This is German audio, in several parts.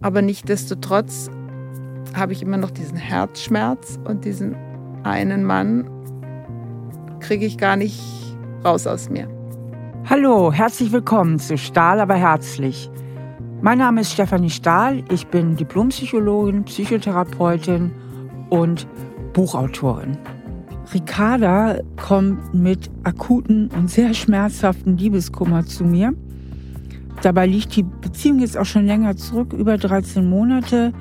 Aber nichtdestotrotz habe ich immer noch diesen Herzschmerz und diesen einen Mann kriege ich gar nicht raus aus mir. Hallo, herzlich willkommen zu Stahl aber herzlich. Mein Name ist Stefanie Stahl, ich bin Diplompsychologin, Psychotherapeutin und Buchautorin. Ricarda kommt mit akuten und sehr schmerzhaften Liebeskummer zu mir. Dabei liegt die Beziehung jetzt auch schon länger zurück, über 13 Monate.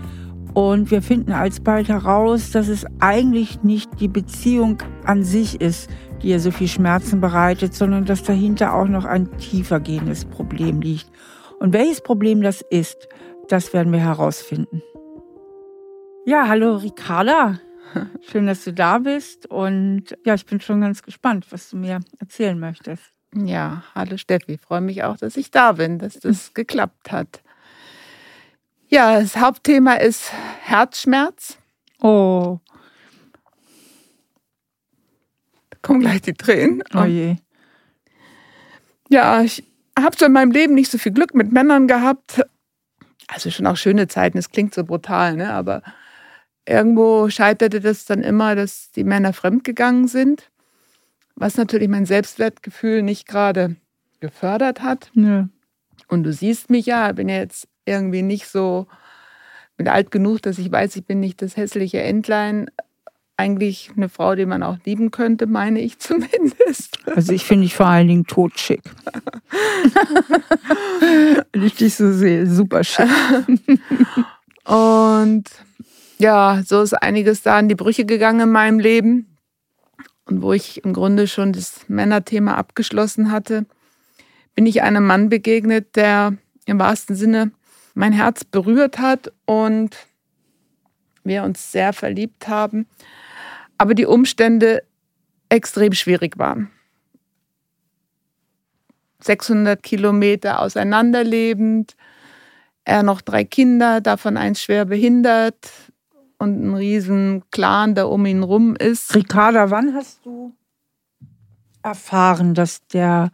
Und wir finden alsbald heraus, dass es eigentlich nicht die Beziehung an sich ist, die ihr so viel Schmerzen bereitet, sondern dass dahinter auch noch ein tiefer gehendes Problem liegt. Und welches Problem das ist, das werden wir herausfinden. Ja, hallo Ricarda. Schön, dass du da bist. Und ja, ich bin schon ganz gespannt, was du mir erzählen möchtest. Ja, hallo Steffi. Freue mich auch, dass ich da bin, dass das geklappt hat. Ja, das Hauptthema ist Herzschmerz. Oh. Da kommen gleich die Tränen. Oh je. Ja, ich habe so in meinem Leben nicht so viel Glück mit Männern gehabt. Also schon auch schöne Zeiten, es klingt so brutal, ne? aber irgendwo scheiterte das dann immer, dass die Männer fremdgegangen sind, was natürlich mein Selbstwertgefühl nicht gerade gefördert hat. Ja. Und du siehst mich ja, bin ja jetzt irgendwie nicht so, bin alt genug, dass ich weiß, ich bin nicht das hässliche Entlein. Eigentlich eine Frau, die man auch lieben könnte, meine ich zumindest. Also ich finde dich vor allen Dingen totschick. Wenn ich dich so sehe, super schick. Und ja, so ist einiges da in die Brüche gegangen in meinem Leben. Und wo ich im Grunde schon das Männerthema abgeschlossen hatte, bin ich einem Mann begegnet, der im wahrsten Sinne mein Herz berührt hat und wir uns sehr verliebt haben, aber die Umstände extrem schwierig waren. 600 Kilometer auseinanderlebend, er noch drei Kinder, davon eins schwer behindert, und ein riesen Clan, der um ihn rum ist. Ricarda, wann hast du erfahren, dass der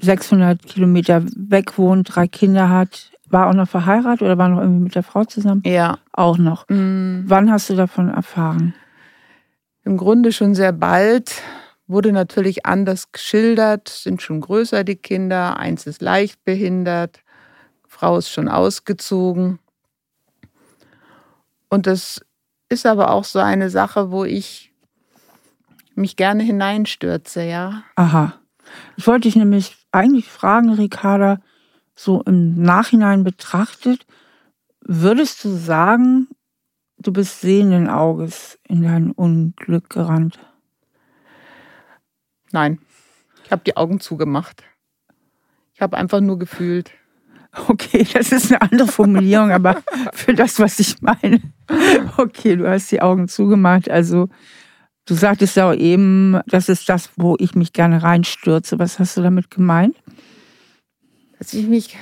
600 Kilometer weg wohnt, drei Kinder hat? War auch noch verheiratet oder war noch irgendwie mit der Frau zusammen? Ja. Auch noch. Mhm. Wann hast du davon erfahren? Im Grunde schon sehr bald. Wurde natürlich anders geschildert, sind schon größer die Kinder, eins ist leicht behindert, Frau ist schon ausgezogen. Und das ist aber auch so eine Sache, wo ich mich gerne hineinstürze, ja. Aha. Ich wollte dich nämlich eigentlich fragen, Ricarda, so im Nachhinein betrachtet, würdest du sagen, du bist sehenden Auges in dein Unglück gerannt? Nein, ich habe die Augen zugemacht. Ich habe einfach nur gefühlt. Okay, das ist eine andere Formulierung, aber für das, was ich meine. Okay, du hast die Augen zugemacht. Also, du sagtest ja auch eben, das ist das, wo ich mich gerne reinstürze. Was hast du damit gemeint? Dass ich mich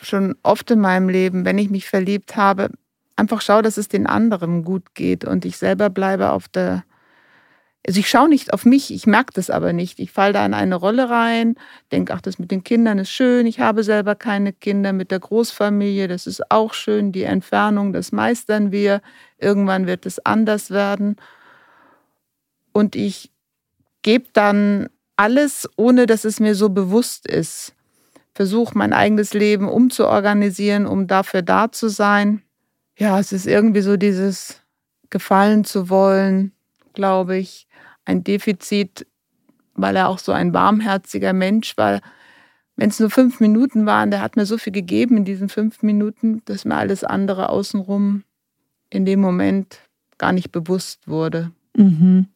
schon oft in meinem Leben, wenn ich mich verliebt habe, einfach schaue, dass es den anderen gut geht und ich selber bleibe auf der also ich schaue nicht auf mich, ich merke das aber nicht. Ich falle da in eine Rolle rein, denke, ach, das mit den Kindern ist schön. Ich habe selber keine Kinder mit der Großfamilie, das ist auch schön. Die Entfernung, das meistern wir. Irgendwann wird es anders werden. Und ich gebe dann alles, ohne dass es mir so bewusst ist. Versuche mein eigenes Leben umzuorganisieren, um dafür da zu sein. Ja, es ist irgendwie so dieses Gefallen zu wollen, glaube ich ein Defizit, weil er auch so ein warmherziger Mensch war. Wenn es nur fünf Minuten waren, der hat mir so viel gegeben in diesen fünf Minuten, dass mir alles andere außenrum in dem Moment gar nicht bewusst wurde. Mhm.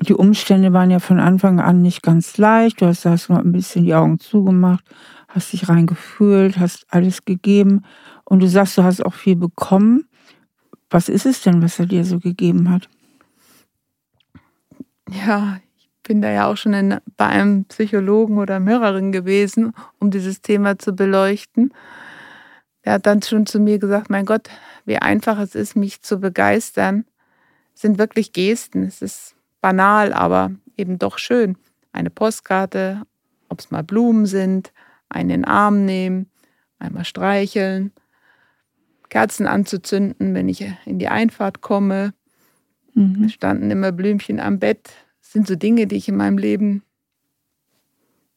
Die Umstände waren ja von Anfang an nicht ganz leicht. Du hast erst mal ein bisschen die Augen zugemacht, hast dich reingefühlt, hast alles gegeben. Und du sagst, du hast auch viel bekommen. Was ist es denn, was er dir so gegeben hat? Ja, ich bin da ja auch schon in, bei einem Psychologen oder mehreren gewesen, um dieses Thema zu beleuchten. Er hat dann schon zu mir gesagt, mein Gott, wie einfach es ist, mich zu begeistern. Es sind wirklich Gesten. Es ist banal, aber eben doch schön. Eine Postkarte, ob es mal Blumen sind, einen in den Arm nehmen einmal streicheln, Kerzen anzuzünden, wenn ich in die Einfahrt komme. Mhm. Es standen immer Blümchen am Bett. Das sind so Dinge, die ich in meinem Leben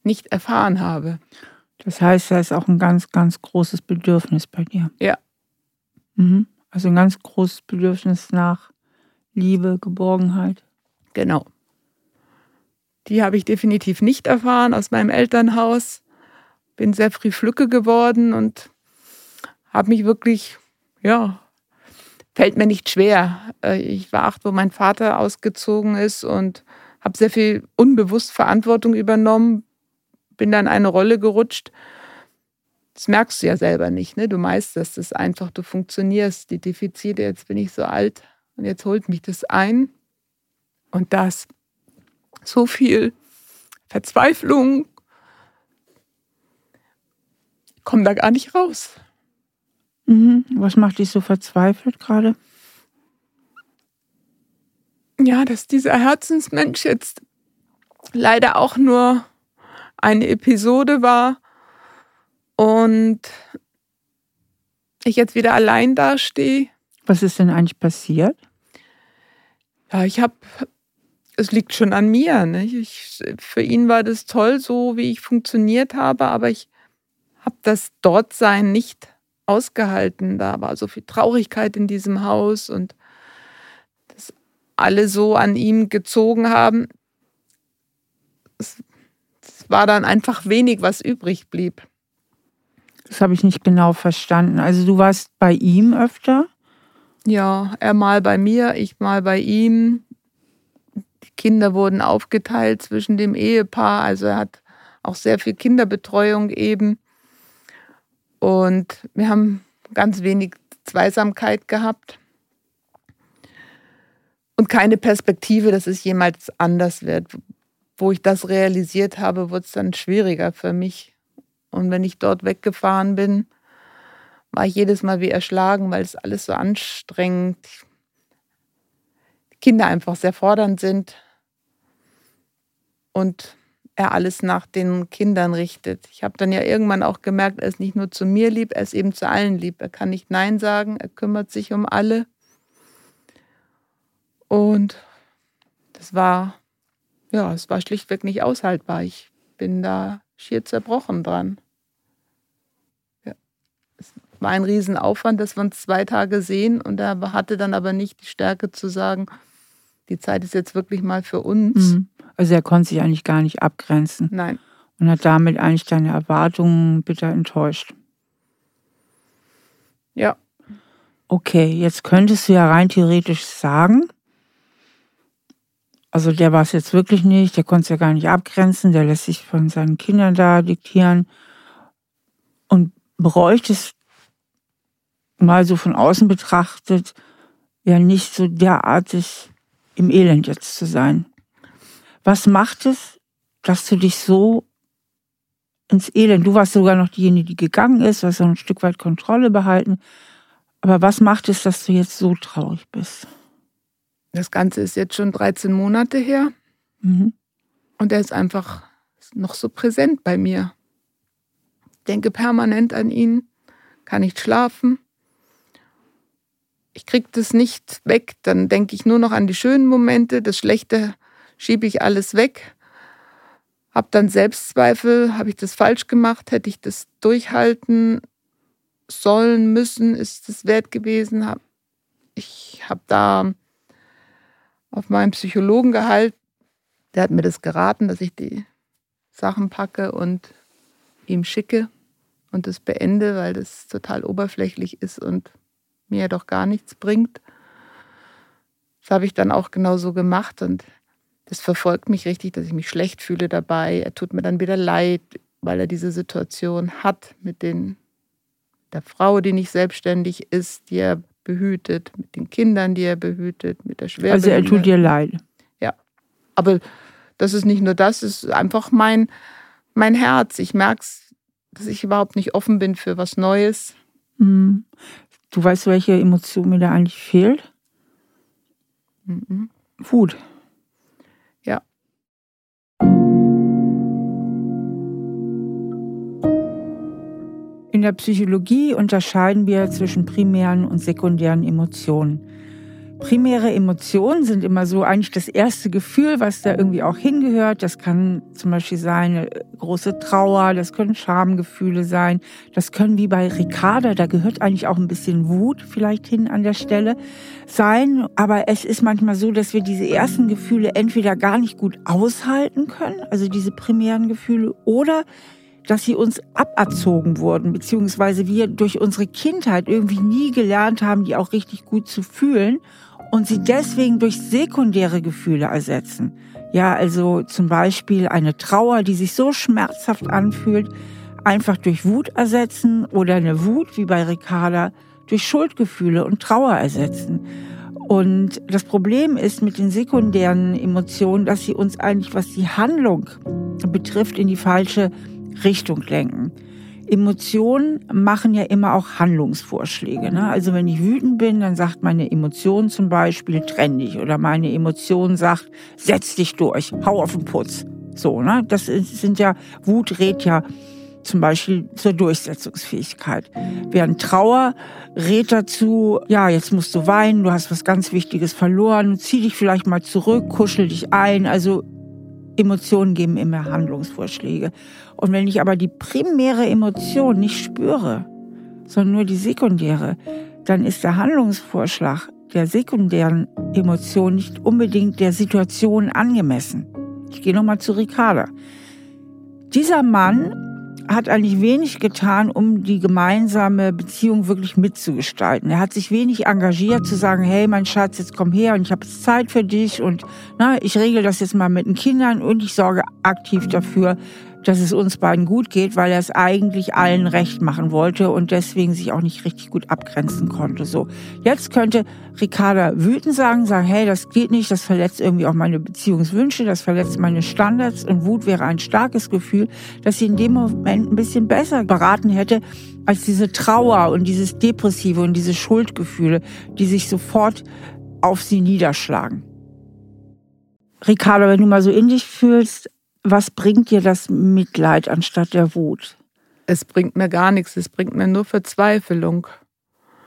nicht erfahren habe. Das heißt, da ist auch ein ganz, ganz großes Bedürfnis bei dir. Ja. Mhm. Also ein ganz großes Bedürfnis nach Liebe, Geborgenheit. Genau. Die habe ich definitiv nicht erfahren aus meinem Elternhaus. Bin sehr früh Flücke geworden und habe mich wirklich, ja, fällt mir nicht schwer. Äh, ich war acht, wo mein Vater ausgezogen ist und habe sehr viel unbewusst Verantwortung übernommen, bin dann eine Rolle gerutscht. Das merkst du ja selber nicht, ne? Du meisterst es einfach, du funktionierst. Die Defizite, jetzt bin ich so alt und jetzt holt mich das ein. Und das so viel Verzweiflung, komme da gar nicht raus. Mhm. Was macht dich so verzweifelt gerade? Ja, dass dieser Herzensmensch jetzt leider auch nur eine Episode war und ich jetzt wieder allein dastehe. Was ist denn eigentlich passiert? Ja, ich habe, es liegt schon an mir. Ne? Ich, für ihn war das toll, so wie ich funktioniert habe, aber ich habe das Dortsein nicht ausgehalten. Da war so viel Traurigkeit in diesem Haus und dass alle so an ihm gezogen haben. Es war dann einfach wenig, was übrig blieb. Das habe ich nicht genau verstanden. Also du warst bei ihm öfter? Ja, er mal bei mir, ich mal bei ihm. Die Kinder wurden aufgeteilt zwischen dem Ehepaar. Also er hat auch sehr viel Kinderbetreuung eben. Und wir haben ganz wenig Zweisamkeit gehabt. Und keine Perspektive, dass es jemals anders wird wo ich das realisiert habe, wurde es dann schwieriger für mich. Und wenn ich dort weggefahren bin, war ich jedes Mal wie erschlagen, weil es alles so anstrengend, die Kinder einfach sehr fordernd sind und er alles nach den Kindern richtet. Ich habe dann ja irgendwann auch gemerkt, er ist nicht nur zu mir lieb, er ist eben zu allen lieb. Er kann nicht Nein sagen, er kümmert sich um alle. Und das war ja, es war schlichtweg nicht aushaltbar. Ich bin da schier zerbrochen dran. Ja. Es war ein Riesenaufwand, dass wir uns zwei Tage sehen und er hatte dann aber nicht die Stärke zu sagen, die Zeit ist jetzt wirklich mal für uns. Mhm. Also er konnte sich eigentlich gar nicht abgrenzen. Nein. Und hat damit eigentlich deine Erwartungen bitter enttäuscht. Ja. Okay, jetzt könntest du ja rein theoretisch sagen, also der war es jetzt wirklich nicht, der konnte es ja gar nicht abgrenzen, der lässt sich von seinen Kindern da diktieren und bräuchte es mal so von außen betrachtet, ja nicht so derartig im Elend jetzt zu sein. Was macht es, dass du dich so ins Elend, du warst sogar noch diejenige, die gegangen ist, du hast so ein Stück weit Kontrolle behalten, aber was macht es, dass du jetzt so traurig bist? Das Ganze ist jetzt schon 13 Monate her. Mhm. Und er ist einfach noch so präsent bei mir. Ich denke permanent an ihn, kann nicht schlafen. Ich kriege das nicht weg. Dann denke ich nur noch an die schönen Momente. Das Schlechte schiebe ich alles weg. Hab dann Selbstzweifel. Habe ich das falsch gemacht? Hätte ich das durchhalten sollen, müssen? Ist es wert gewesen? Ich habe da auf meinen Psychologen gehalten. Der hat mir das geraten, dass ich die Sachen packe und ihm schicke und das beende, weil das total oberflächlich ist und mir doch gar nichts bringt. Das habe ich dann auch genauso gemacht und das verfolgt mich richtig, dass ich mich schlecht fühle dabei. Er tut mir dann wieder leid, weil er diese Situation hat mit den, der Frau, die nicht selbstständig ist, die er behütet, mit den Kindern, die er behütet, mit der Schwerbehinderung. Also er tut dir leid. Ja, aber das ist nicht nur das, es ist einfach mein, mein Herz. Ich merke es, dass ich überhaupt nicht offen bin für was Neues. Mhm. Du weißt, welche Emotion mir da eigentlich fehlt? Mhm. Wut. Ja. In der Psychologie unterscheiden wir zwischen primären und sekundären Emotionen. Primäre Emotionen sind immer so eigentlich das erste Gefühl, was da irgendwie auch hingehört. Das kann zum Beispiel sein eine große Trauer, das können Schamgefühle sein, das können wie bei Ricarda, da gehört eigentlich auch ein bisschen Wut vielleicht hin an der Stelle sein. Aber es ist manchmal so, dass wir diese ersten Gefühle entweder gar nicht gut aushalten können, also diese primären Gefühle, oder dass sie uns aberzogen wurden, beziehungsweise wir durch unsere Kindheit irgendwie nie gelernt haben, die auch richtig gut zu fühlen und sie deswegen durch sekundäre Gefühle ersetzen. Ja, also zum Beispiel eine Trauer, die sich so schmerzhaft anfühlt, einfach durch Wut ersetzen oder eine Wut wie bei Ricarda durch Schuldgefühle und Trauer ersetzen. Und das Problem ist mit den sekundären Emotionen, dass sie uns eigentlich, was die Handlung betrifft, in die falsche Richtung lenken. Emotionen machen ja immer auch Handlungsvorschläge. Ne? Also wenn ich wütend bin, dann sagt meine Emotion zum Beispiel, trenn dich. Oder meine Emotion sagt, setz dich durch, hau auf den Putz. So, ne? Das sind ja, Wut rät ja zum Beispiel zur Durchsetzungsfähigkeit. Während Trauer rät dazu, ja, jetzt musst du weinen, du hast was ganz Wichtiges verloren, zieh dich vielleicht mal zurück, kuschel dich ein. Also Emotionen geben immer Handlungsvorschläge. Und wenn ich aber die primäre Emotion nicht spüre, sondern nur die sekundäre, dann ist der Handlungsvorschlag der sekundären Emotion nicht unbedingt der Situation angemessen. Ich gehe nochmal zu Ricarda. Dieser Mann hat eigentlich wenig getan, um die gemeinsame Beziehung wirklich mitzugestalten. Er hat sich wenig engagiert zu sagen, hey mein Schatz, jetzt komm her und ich habe Zeit für dich und na, ich regel das jetzt mal mit den Kindern und ich sorge aktiv dafür, dass es uns beiden gut geht, weil er es eigentlich allen recht machen wollte und deswegen sich auch nicht richtig gut abgrenzen konnte. So, jetzt könnte Ricarda wütend sagen, sagen, hey, das geht nicht, das verletzt irgendwie auch meine Beziehungswünsche, das verletzt meine Standards und Wut wäre ein starkes Gefühl, dass sie in dem Moment ein bisschen besser beraten hätte als diese Trauer und dieses Depressive und diese Schuldgefühle, die sich sofort auf sie niederschlagen. Ricardo, wenn du mal so in dich fühlst, was bringt dir das Mitleid anstatt der Wut? Es bringt mir gar nichts, es bringt mir nur Verzweiflung.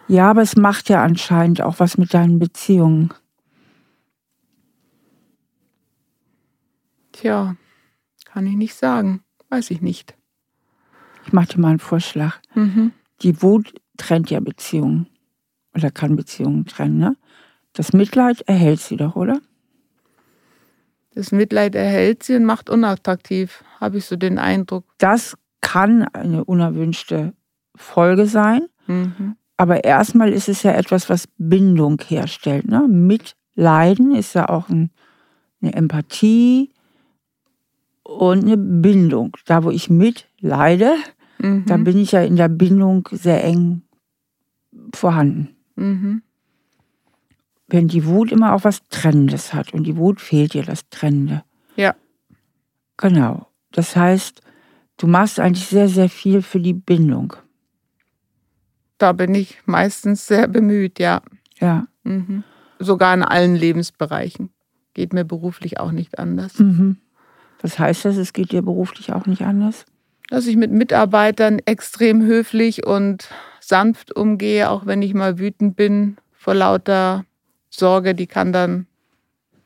Ja, aber es macht ja anscheinend auch was mit deinen Beziehungen. Tja, kann ich nicht sagen. Weiß ich nicht. Ich mache dir mal einen Vorschlag. Mhm. Die Wut trennt ja Beziehungen. Oder kann Beziehungen trennen, ne? Das Mitleid erhält sie doch, oder? Das Mitleid erhält sie und macht unattraktiv, habe ich so den Eindruck. Das kann eine unerwünschte Folge sein. Mhm. Aber erstmal ist es ja etwas, was Bindung herstellt. Ne? Mitleiden ist ja auch ein, eine Empathie und eine Bindung. Da, wo ich mitleide, mhm. da bin ich ja in der Bindung sehr eng vorhanden. Mhm wenn die Wut immer auch was Trennendes hat und die Wut fehlt dir das Trennende. Ja. Genau. Das heißt, du machst eigentlich sehr, sehr viel für die Bindung. Da bin ich meistens sehr bemüht, ja. Ja. Mhm. Sogar in allen Lebensbereichen. Geht mir beruflich auch nicht anders. Mhm. Was heißt das? Es geht dir beruflich auch nicht anders? Dass ich mit Mitarbeitern extrem höflich und sanft umgehe, auch wenn ich mal wütend bin vor lauter Sorge, die kann dann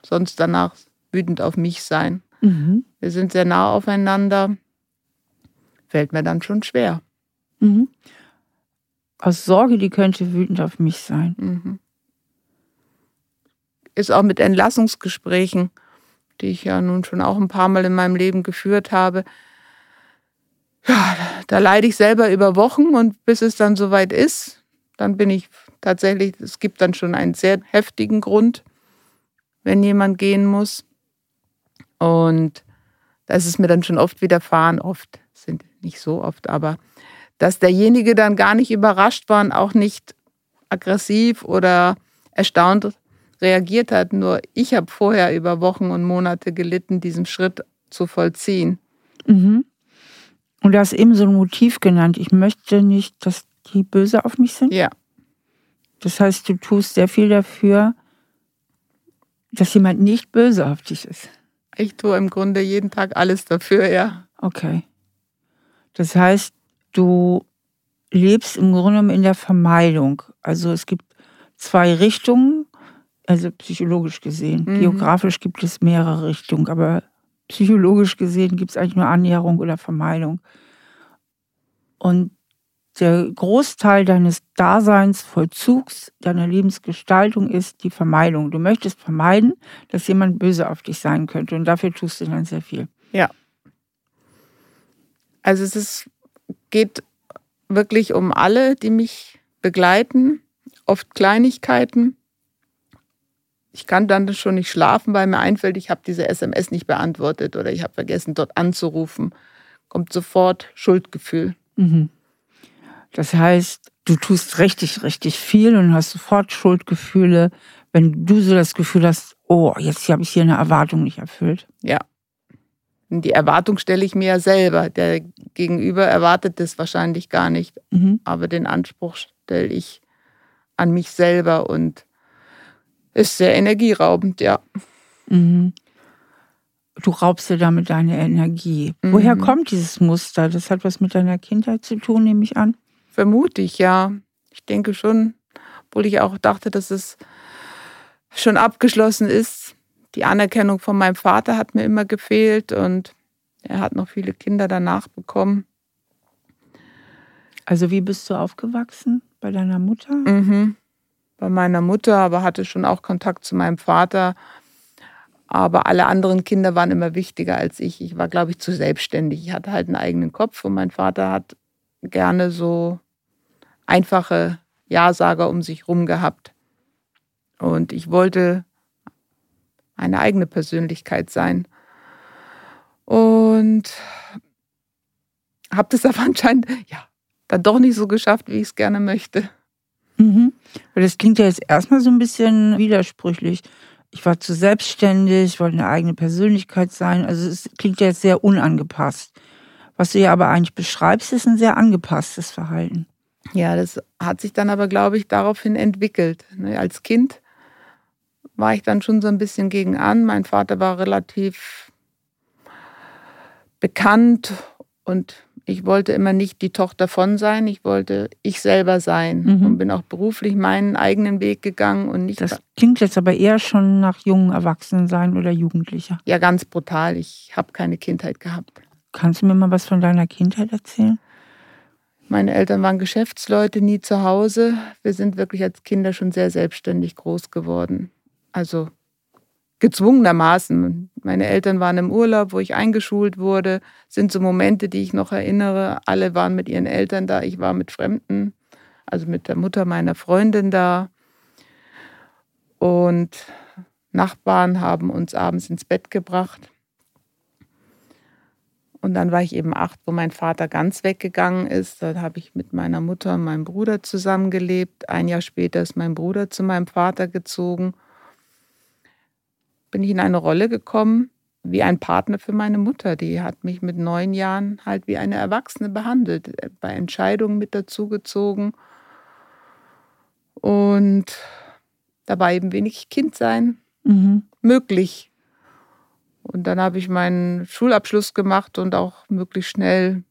sonst danach wütend auf mich sein. Mhm. Wir sind sehr nah aufeinander. Fällt mir dann schon schwer. Mhm. Aus Sorge, die könnte wütend auf mich sein. Mhm. Ist auch mit Entlassungsgesprächen, die ich ja nun schon auch ein paar Mal in meinem Leben geführt habe. Ja, da leide ich selber über Wochen und bis es dann soweit ist, dann bin ich tatsächlich, es gibt dann schon einen sehr heftigen Grund, wenn jemand gehen muss. Und da ist mir dann schon oft widerfahren, oft, sind nicht so oft, aber dass derjenige dann gar nicht überrascht war und auch nicht aggressiv oder erstaunt reagiert hat. Nur ich habe vorher über Wochen und Monate gelitten, diesen Schritt zu vollziehen. Mhm. Und du hast eben so ein Motiv genannt. Ich möchte nicht, dass die böse auf mich sind. Ja. Das heißt, du tust sehr viel dafür, dass jemand nicht böse auf dich ist. Ich tue im Grunde jeden Tag alles dafür, ja. Okay. Das heißt, du lebst im Grunde genommen in der Vermeidung. Also es gibt zwei Richtungen, also psychologisch gesehen. Mhm. Geografisch gibt es mehrere Richtungen, aber psychologisch gesehen gibt es eigentlich nur Annäherung oder Vermeidung. Und der Großteil deines Daseinsvollzugs, deiner Lebensgestaltung ist die Vermeidung. Du möchtest vermeiden, dass jemand böse auf dich sein könnte und dafür tust du dann sehr viel. Ja. Also es ist, geht wirklich um alle, die mich begleiten, oft Kleinigkeiten. Ich kann dann schon nicht schlafen, weil mir einfällt, ich habe diese SMS nicht beantwortet oder ich habe vergessen, dort anzurufen. Kommt sofort Schuldgefühl. Mhm. Das heißt, du tust richtig, richtig viel und hast sofort Schuldgefühle, wenn du so das Gefühl hast, oh, jetzt habe ich hier eine Erwartung nicht erfüllt. Ja. Die Erwartung stelle ich mir ja selber. Der Gegenüber erwartet das wahrscheinlich gar nicht. Mhm. Aber den Anspruch stelle ich an mich selber und ist sehr energieraubend, ja. Mhm. Du raubst dir damit deine Energie. Mhm. Woher kommt dieses Muster? Das hat was mit deiner Kindheit zu tun, nehme ich an. Vermute ich, ja. Ich denke schon, obwohl ich auch dachte, dass es schon abgeschlossen ist. Die Anerkennung von meinem Vater hat mir immer gefehlt und er hat noch viele Kinder danach bekommen. Also wie bist du aufgewachsen? Bei deiner Mutter? Mhm. Bei meiner Mutter, aber hatte schon auch Kontakt zu meinem Vater. Aber alle anderen Kinder waren immer wichtiger als ich. Ich war, glaube ich, zu selbstständig. Ich hatte halt einen eigenen Kopf und mein Vater hat gerne so einfache Ja-Sager um sich rum gehabt. Und ich wollte eine eigene Persönlichkeit sein. Und habe das aber anscheinend, ja, dann doch nicht so geschafft, wie ich es gerne möchte. Mhm. Das klingt ja jetzt erstmal so ein bisschen widersprüchlich. Ich war zu selbstständig, wollte eine eigene Persönlichkeit sein. Also es klingt ja jetzt sehr unangepasst. Was du ja aber eigentlich beschreibst, ist ein sehr angepasstes Verhalten. Ja, das hat sich dann aber, glaube ich, daraufhin entwickelt. Ne, als Kind war ich dann schon so ein bisschen gegen an. Mein Vater war relativ bekannt und ich wollte immer nicht die Tochter von sein. Ich wollte ich selber sein mhm. und bin auch beruflich meinen eigenen Weg gegangen und nicht. Das klingt jetzt aber eher schon nach jungen Erwachsenen sein oder Jugendlicher. Ja, ganz brutal. Ich habe keine Kindheit gehabt. Kannst du mir mal was von deiner Kindheit erzählen? Meine Eltern waren Geschäftsleute, nie zu Hause. Wir sind wirklich als Kinder schon sehr selbstständig groß geworden. Also gezwungenermaßen. Meine Eltern waren im Urlaub, wo ich eingeschult wurde. Das sind so Momente, die ich noch erinnere. Alle waren mit ihren Eltern da. Ich war mit Fremden, also mit der Mutter meiner Freundin da. Und Nachbarn haben uns abends ins Bett gebracht. Und dann war ich eben acht, wo mein Vater ganz weggegangen ist. Da habe ich mit meiner Mutter und meinem Bruder zusammengelebt. Ein Jahr später ist mein Bruder zu meinem Vater gezogen. Bin ich in eine Rolle gekommen wie ein Partner für meine Mutter. Die hat mich mit neun Jahren halt wie eine Erwachsene behandelt, bei Entscheidungen mit dazugezogen. Und da war eben wenig Kindsein mhm. möglich. Und dann habe ich meinen Schulabschluss gemacht und auch möglichst schnell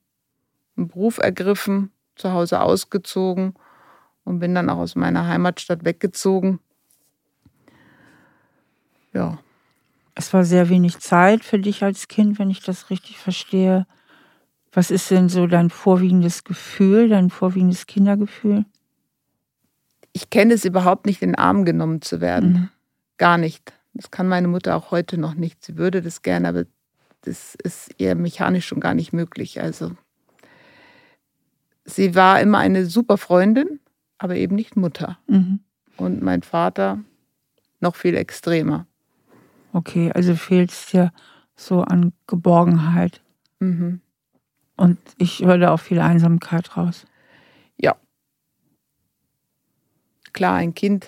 einen Beruf ergriffen, zu Hause ausgezogen und bin dann auch aus meiner Heimatstadt weggezogen. Ja. Es war sehr wenig Zeit für dich als Kind, wenn ich das richtig verstehe. Was ist denn so dein vorwiegendes Gefühl, dein vorwiegendes Kindergefühl? Ich kenne es überhaupt nicht, in den Arm genommen zu werden. Mhm. Gar nicht. Das kann meine Mutter auch heute noch nicht. Sie würde das gerne, aber das ist ihr mechanisch schon gar nicht möglich. Also sie war immer eine super Freundin, aber eben nicht Mutter. Mhm. Und mein Vater noch viel extremer. Okay, also fehlt es dir so an Geborgenheit. Mhm. Und ich höre da auch viel Einsamkeit raus. Ja. Klar, ein Kind,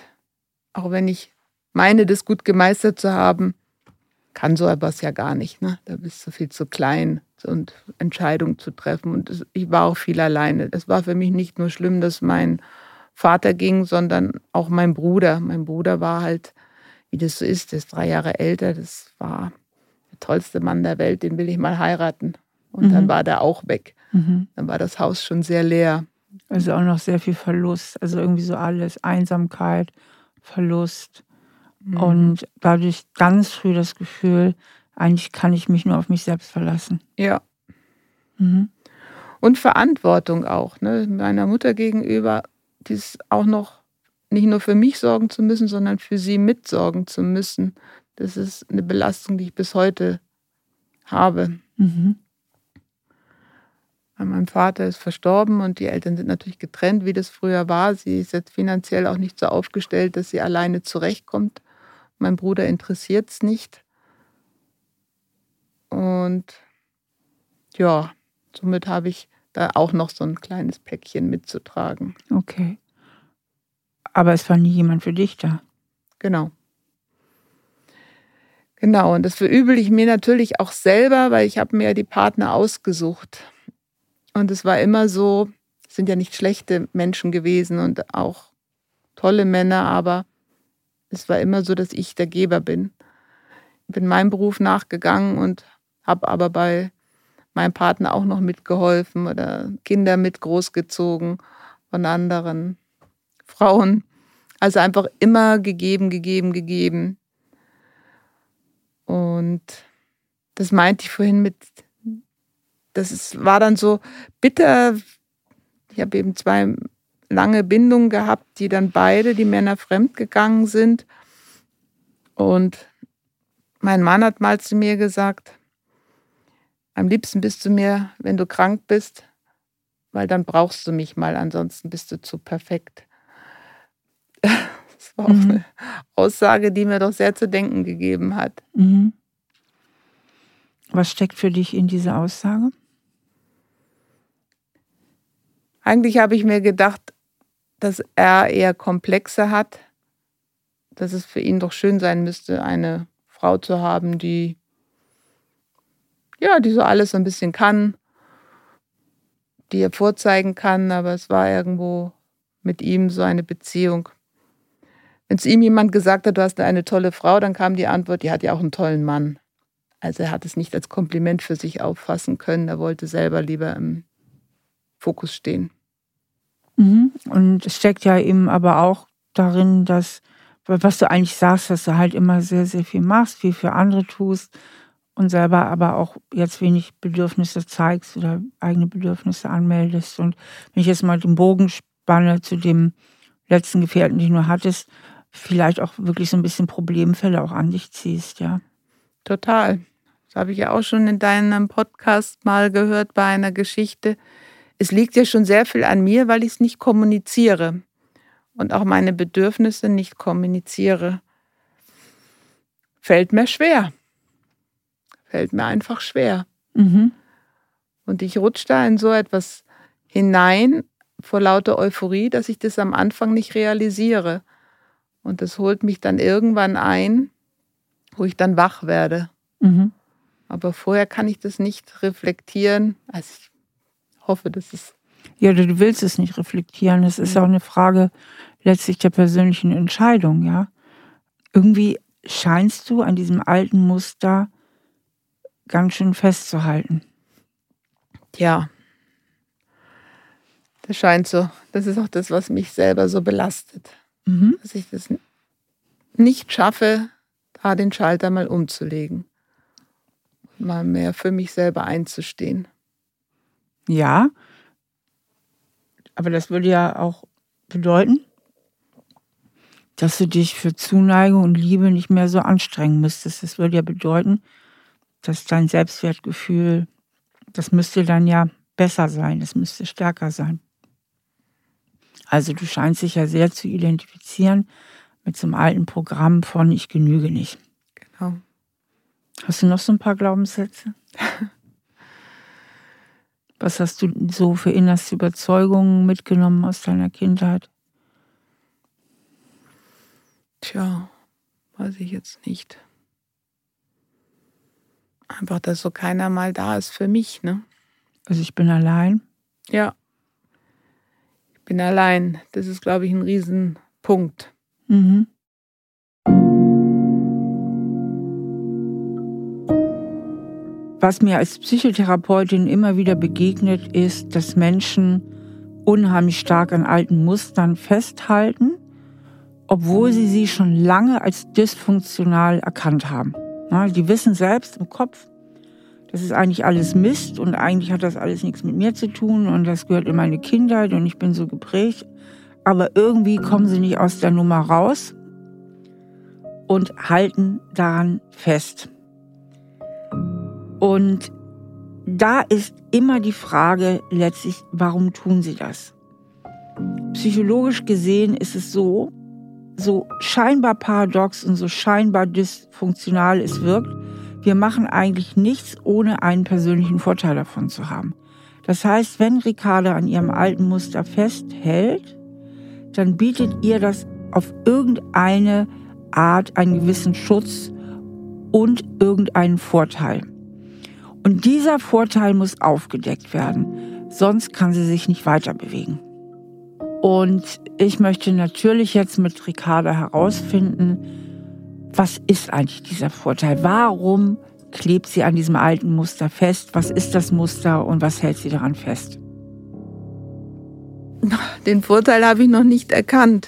auch wenn ich meine, das gut gemeistert zu haben, kann so etwas ja gar nicht. Ne? Da bist du viel zu klein und Entscheidungen zu treffen. Und ich war auch viel alleine. Es war für mich nicht nur schlimm, dass mein Vater ging, sondern auch mein Bruder. Mein Bruder war halt, wie das so ist, der ist drei Jahre älter. Das war der tollste Mann der Welt, den will ich mal heiraten. Und mhm. dann war der auch weg. Mhm. Dann war das Haus schon sehr leer. Also auch noch sehr viel Verlust. Also irgendwie so alles. Einsamkeit, Verlust. Mhm. Und dadurch ganz früh das Gefühl, eigentlich kann ich mich nur auf mich selbst verlassen. Ja. Mhm. Und Verantwortung auch, ne? Meiner Mutter gegenüber, die ist auch noch nicht nur für mich sorgen zu müssen, sondern für sie mitsorgen zu müssen. Das ist eine Belastung, die ich bis heute habe. Mhm. Mein Vater ist verstorben und die Eltern sind natürlich getrennt, wie das früher war. Sie ist jetzt finanziell auch nicht so aufgestellt, dass sie alleine zurechtkommt. Mein Bruder interessiert es nicht. Und ja, somit habe ich da auch noch so ein kleines Päckchen mitzutragen. Okay. Aber es war nie jemand für dich da. Genau. Genau, und das verübel ich mir natürlich auch selber, weil ich habe mir die Partner ausgesucht. Und es war immer so, es sind ja nicht schlechte Menschen gewesen und auch tolle Männer, aber es war immer so, dass ich der Geber bin. Ich bin meinem Beruf nachgegangen und habe aber bei meinem Partner auch noch mitgeholfen oder Kinder mit großgezogen von anderen. Frauen. Also einfach immer gegeben, gegeben, gegeben. Und das meinte ich vorhin mit, das ist, war dann so bitter. Ich habe eben zwei lange Bindungen gehabt, die dann beide, die Männer fremdgegangen sind. Und mein Mann hat mal zu mir gesagt, am liebsten bist du mir, wenn du krank bist, weil dann brauchst du mich mal, ansonsten bist du zu perfekt. Das war auch mhm. eine Aussage, die mir doch sehr zu denken gegeben hat. Mhm. Was steckt für dich in dieser Aussage? Eigentlich habe ich mir gedacht, dass er eher Komplexe hat, dass es für ihn doch schön sein müsste, eine Frau zu haben, die ja, die so alles ein bisschen kann, die er vorzeigen kann, aber es war irgendwo mit ihm so eine Beziehung. Wenn es ihm jemand gesagt hat, du hast eine tolle Frau, dann kam die Antwort, die hat ja auch einen tollen Mann. Also er hat es nicht als Kompliment für sich auffassen können, er wollte selber lieber im Fokus stehen. Mhm. Und es steckt ja eben aber auch darin, dass, was du eigentlich sagst, dass du halt immer sehr, sehr viel machst, viel für andere tust und selber aber auch jetzt wenig Bedürfnisse zeigst oder eigene Bedürfnisse anmeldest. Und wenn ich jetzt mal den Bogen spanne zu dem letzten Gefährten, den du hattest, vielleicht auch wirklich so ein bisschen Problemfälle auch an dich ziehst, ja. Total. Das habe ich ja auch schon in deinem Podcast mal gehört bei einer Geschichte. Es liegt ja schon sehr viel an mir, weil ich es nicht kommuniziere und auch meine Bedürfnisse nicht kommuniziere. Fällt mir schwer. Fällt mir einfach schwer. Mhm. Und ich rutsche da in so etwas hinein vor lauter Euphorie, dass ich das am Anfang nicht realisiere. Und das holt mich dann irgendwann ein, wo ich dann wach werde. Mhm. Aber vorher kann ich das nicht reflektieren. Also ich hoffe, dass es. Ja, du willst es nicht reflektieren. Es ist auch eine Frage letztlich der persönlichen Entscheidung, ja. Irgendwie scheinst du an diesem alten Muster ganz schön festzuhalten. Ja. Das scheint so. Das ist auch das, was mich selber so belastet mhm. dass ich das nicht schaffe, da den Schalter mal umzulegen. Mal mehr für mich selber einzustehen. Ja, aber das würde ja auch bedeuten, dass du dich für Zuneigung und Liebe nicht mehr so anstrengen müsstest. Das würde ja bedeuten, dass dein Selbstwertgefühl, das müsste dann ja besser sein, es müsste stärker sein. Also du scheinst dich ja sehr zu identifizieren mit so einem alten Programm von Ich genüge nicht. Genau. Hast du noch so ein paar Glaubenssätze? Was hast du so für innerste Überzeugungen mitgenommen aus deiner Kindheit? Tja, weiß ich jetzt nicht. Einfach, dass so keiner mal da ist für mich, ne? Also ich bin allein. Ja bin allein. Das ist, glaube ich, ein Riesenpunkt. Mhm. Was mir als Psychotherapeutin immer wieder begegnet, ist, dass Menschen unheimlich stark an alten Mustern festhalten, obwohl sie sie schon lange als dysfunktional erkannt haben. die wissen selbst im Kopf, das ist eigentlich alles Mist und eigentlich hat das alles nichts mit mir zu tun und das gehört in meine Kindheit und ich bin so geprägt. Aber irgendwie kommen sie nicht aus der Nummer raus und halten daran fest. Und da ist immer die Frage letztlich, warum tun sie das? Psychologisch gesehen ist es so, so scheinbar paradox und so scheinbar dysfunktional es wirkt, wir machen eigentlich nichts, ohne einen persönlichen Vorteil davon zu haben. Das heißt, wenn Ricarda an ihrem alten Muster festhält, dann bietet ihr das auf irgendeine Art einen gewissen Schutz und irgendeinen Vorteil. Und dieser Vorteil muss aufgedeckt werden, sonst kann sie sich nicht weiter bewegen. Und ich möchte natürlich jetzt mit Ricarda herausfinden, was ist eigentlich dieser Vorteil? Warum klebt sie an diesem alten Muster fest? Was ist das Muster und was hält sie daran fest? Den Vorteil habe ich noch nicht erkannt.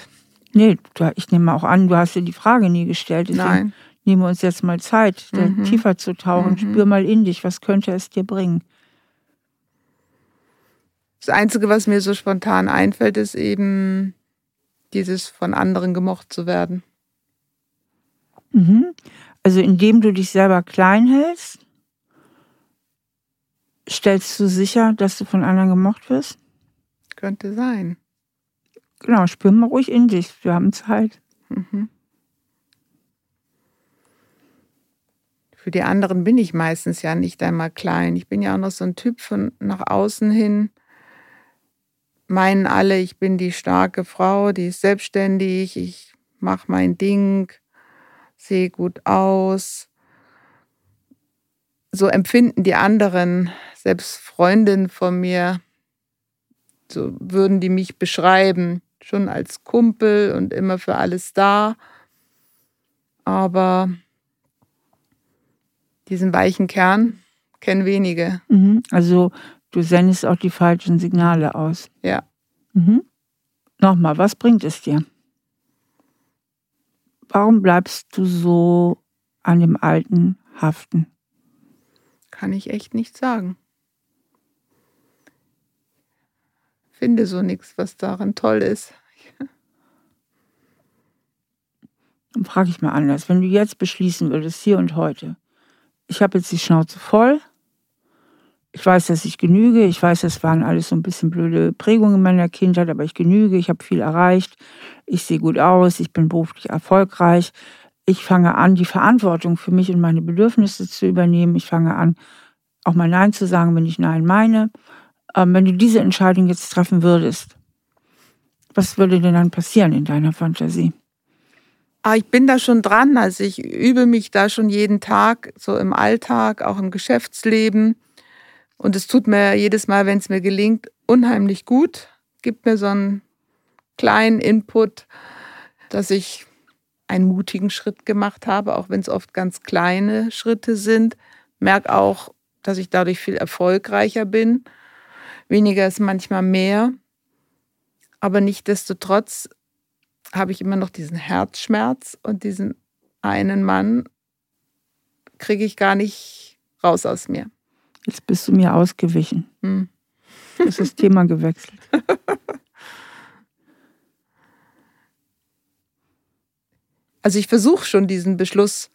Nee, ich nehme auch an, du hast dir die Frage nie gestellt. Nein nehmen wir uns jetzt mal Zeit, mhm. tiefer zu tauchen. Mhm. Spür mal in dich, was könnte es dir bringen? Das Einzige, was mir so spontan einfällt, ist eben dieses von anderen gemocht zu werden. Mhm. Also indem du dich selber klein hältst, stellst du sicher, dass du von anderen gemocht wirst? Könnte sein. Genau, spür mal ruhig in dich. Wir haben Zeit. Mhm. Für die anderen bin ich meistens ja nicht einmal klein. Ich bin ja auch noch so ein Typ von nach außen hin. Meinen alle, ich bin die starke Frau, die ist selbstständig, ich mache mein Ding, sehe gut aus. So empfinden die anderen, selbst Freundinnen von mir, so würden die mich beschreiben, schon als Kumpel und immer für alles da. Aber diesen weichen Kern kennen wenige. Mhm. Also du sendest auch die falschen Signale aus. Ja. Mhm. Nochmal, was bringt es dir? Warum bleibst du so an dem Alten haften? Kann ich echt nicht sagen. Finde so nichts, was daran toll ist. Dann frage ich mal anders. Wenn du jetzt beschließen würdest, hier und heute, ich habe jetzt die Schnauze voll. Ich weiß, dass ich genüge. Ich weiß, das waren alles so ein bisschen blöde Prägungen in meiner Kindheit, aber ich genüge. Ich habe viel erreicht. Ich sehe gut aus. Ich bin beruflich erfolgreich. Ich fange an, die Verantwortung für mich und meine Bedürfnisse zu übernehmen. Ich fange an, auch mal Nein zu sagen, wenn ich Nein meine. Ähm, wenn du diese Entscheidung jetzt treffen würdest, was würde denn dann passieren in deiner Fantasie? Ah, ich bin da schon dran. Also ich übe mich da schon jeden Tag, so im Alltag, auch im Geschäftsleben. Und es tut mir jedes Mal, wenn es mir gelingt, unheimlich gut. Gibt mir so einen kleinen Input, dass ich einen mutigen Schritt gemacht habe, auch wenn es oft ganz kleine Schritte sind. Merke auch, dass ich dadurch viel erfolgreicher bin. Weniger ist manchmal mehr. Aber nichtdestotrotz habe ich immer noch diesen Herzschmerz und diesen einen Mann kriege ich gar nicht raus aus mir. Jetzt bist du mir ausgewichen. Hm. Das Thema gewechselt. Also ich versuche schon diesen Beschluss,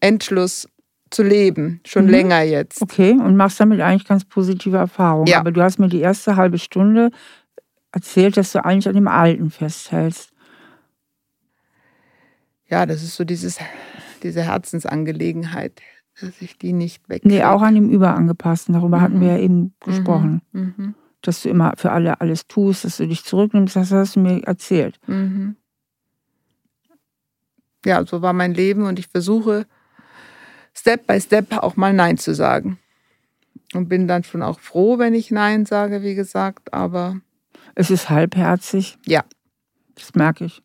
Entschluss zu leben, schon mhm. länger jetzt. Okay, und machst damit eigentlich ganz positive Erfahrungen. Ja. Aber du hast mir die erste halbe Stunde erzählt, dass du eigentlich an dem Alten festhältst ja, das ist so dieses, diese Herzensangelegenheit, dass ich die nicht weg. Nee, auch an dem Überangepassten. Darüber mhm. hatten wir ja eben mhm. gesprochen. Mhm. Dass du immer für alle alles tust, dass du dich zurücknimmst, das hast du mir erzählt. Mhm. Ja, so war mein Leben und ich versuche Step by Step auch mal Nein zu sagen. Und bin dann schon auch froh, wenn ich Nein sage, wie gesagt, aber. Es ist halbherzig. Ja. Das merke ich.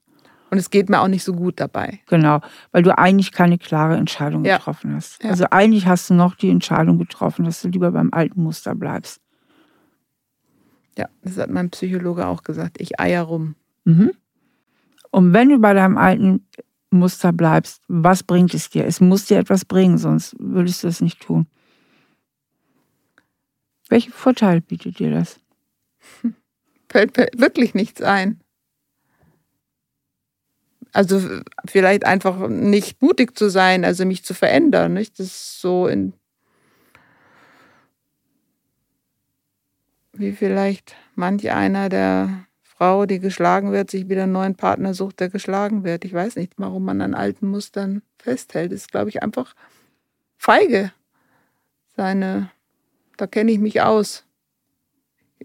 Und es geht mir auch nicht so gut dabei. Genau, weil du eigentlich keine klare Entscheidung ja. getroffen hast. Ja. Also eigentlich hast du noch die Entscheidung getroffen, dass du lieber beim alten Muster bleibst. Ja, das hat mein Psychologe auch gesagt. Ich eier rum. Mhm. Und wenn du bei deinem alten Muster bleibst, was bringt es dir? Es muss dir etwas bringen, sonst würdest du es nicht tun. Welchen Vorteil bietet dir das? Fällt mir wirklich nichts ein. Also vielleicht einfach nicht mutig zu sein, also mich zu verändern. Nicht? Das ist so in. Wie vielleicht manch einer der Frau, die geschlagen wird, sich wieder einen neuen Partner sucht, der geschlagen wird. Ich weiß nicht, warum man an alten Mustern festhält. Das ist, glaube ich, einfach feige. Seine, da kenne ich mich aus.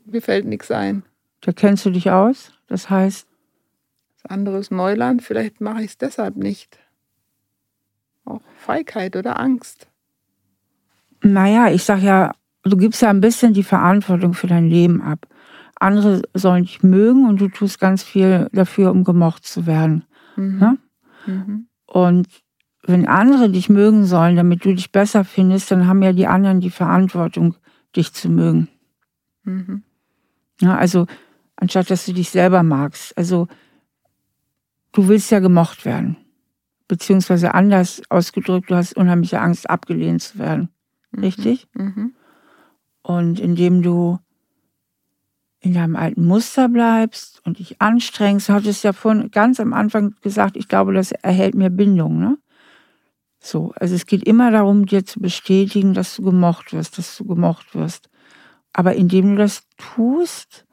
Mir fällt nichts ein. Da kennst du dich aus? Das heißt? Das andere ist Neuland, vielleicht mache ich es deshalb nicht. Auch Feigheit oder Angst. Naja, ich sag ja, du gibst ja ein bisschen die Verantwortung für dein Leben ab andere sollen dich mögen und du tust ganz viel dafür, um gemocht zu werden. Mhm. Ne? Mhm. Und wenn andere dich mögen sollen, damit du dich besser findest, dann haben ja die anderen die Verantwortung, dich zu mögen. Mhm. Ja, also anstatt dass du dich selber magst. Also du willst ja gemocht werden. Beziehungsweise anders ausgedrückt, du hast unheimliche Angst, abgelehnt zu werden. Mhm. Richtig? Mhm. Und indem du in deinem alten Muster bleibst und dich anstrengst. Du hattest ja vorhin ganz am Anfang gesagt, ich glaube, das erhält mir Bindung. Ne? So, also es geht immer darum, dir zu bestätigen, dass du gemocht wirst, dass du gemocht wirst. Aber indem du das tust,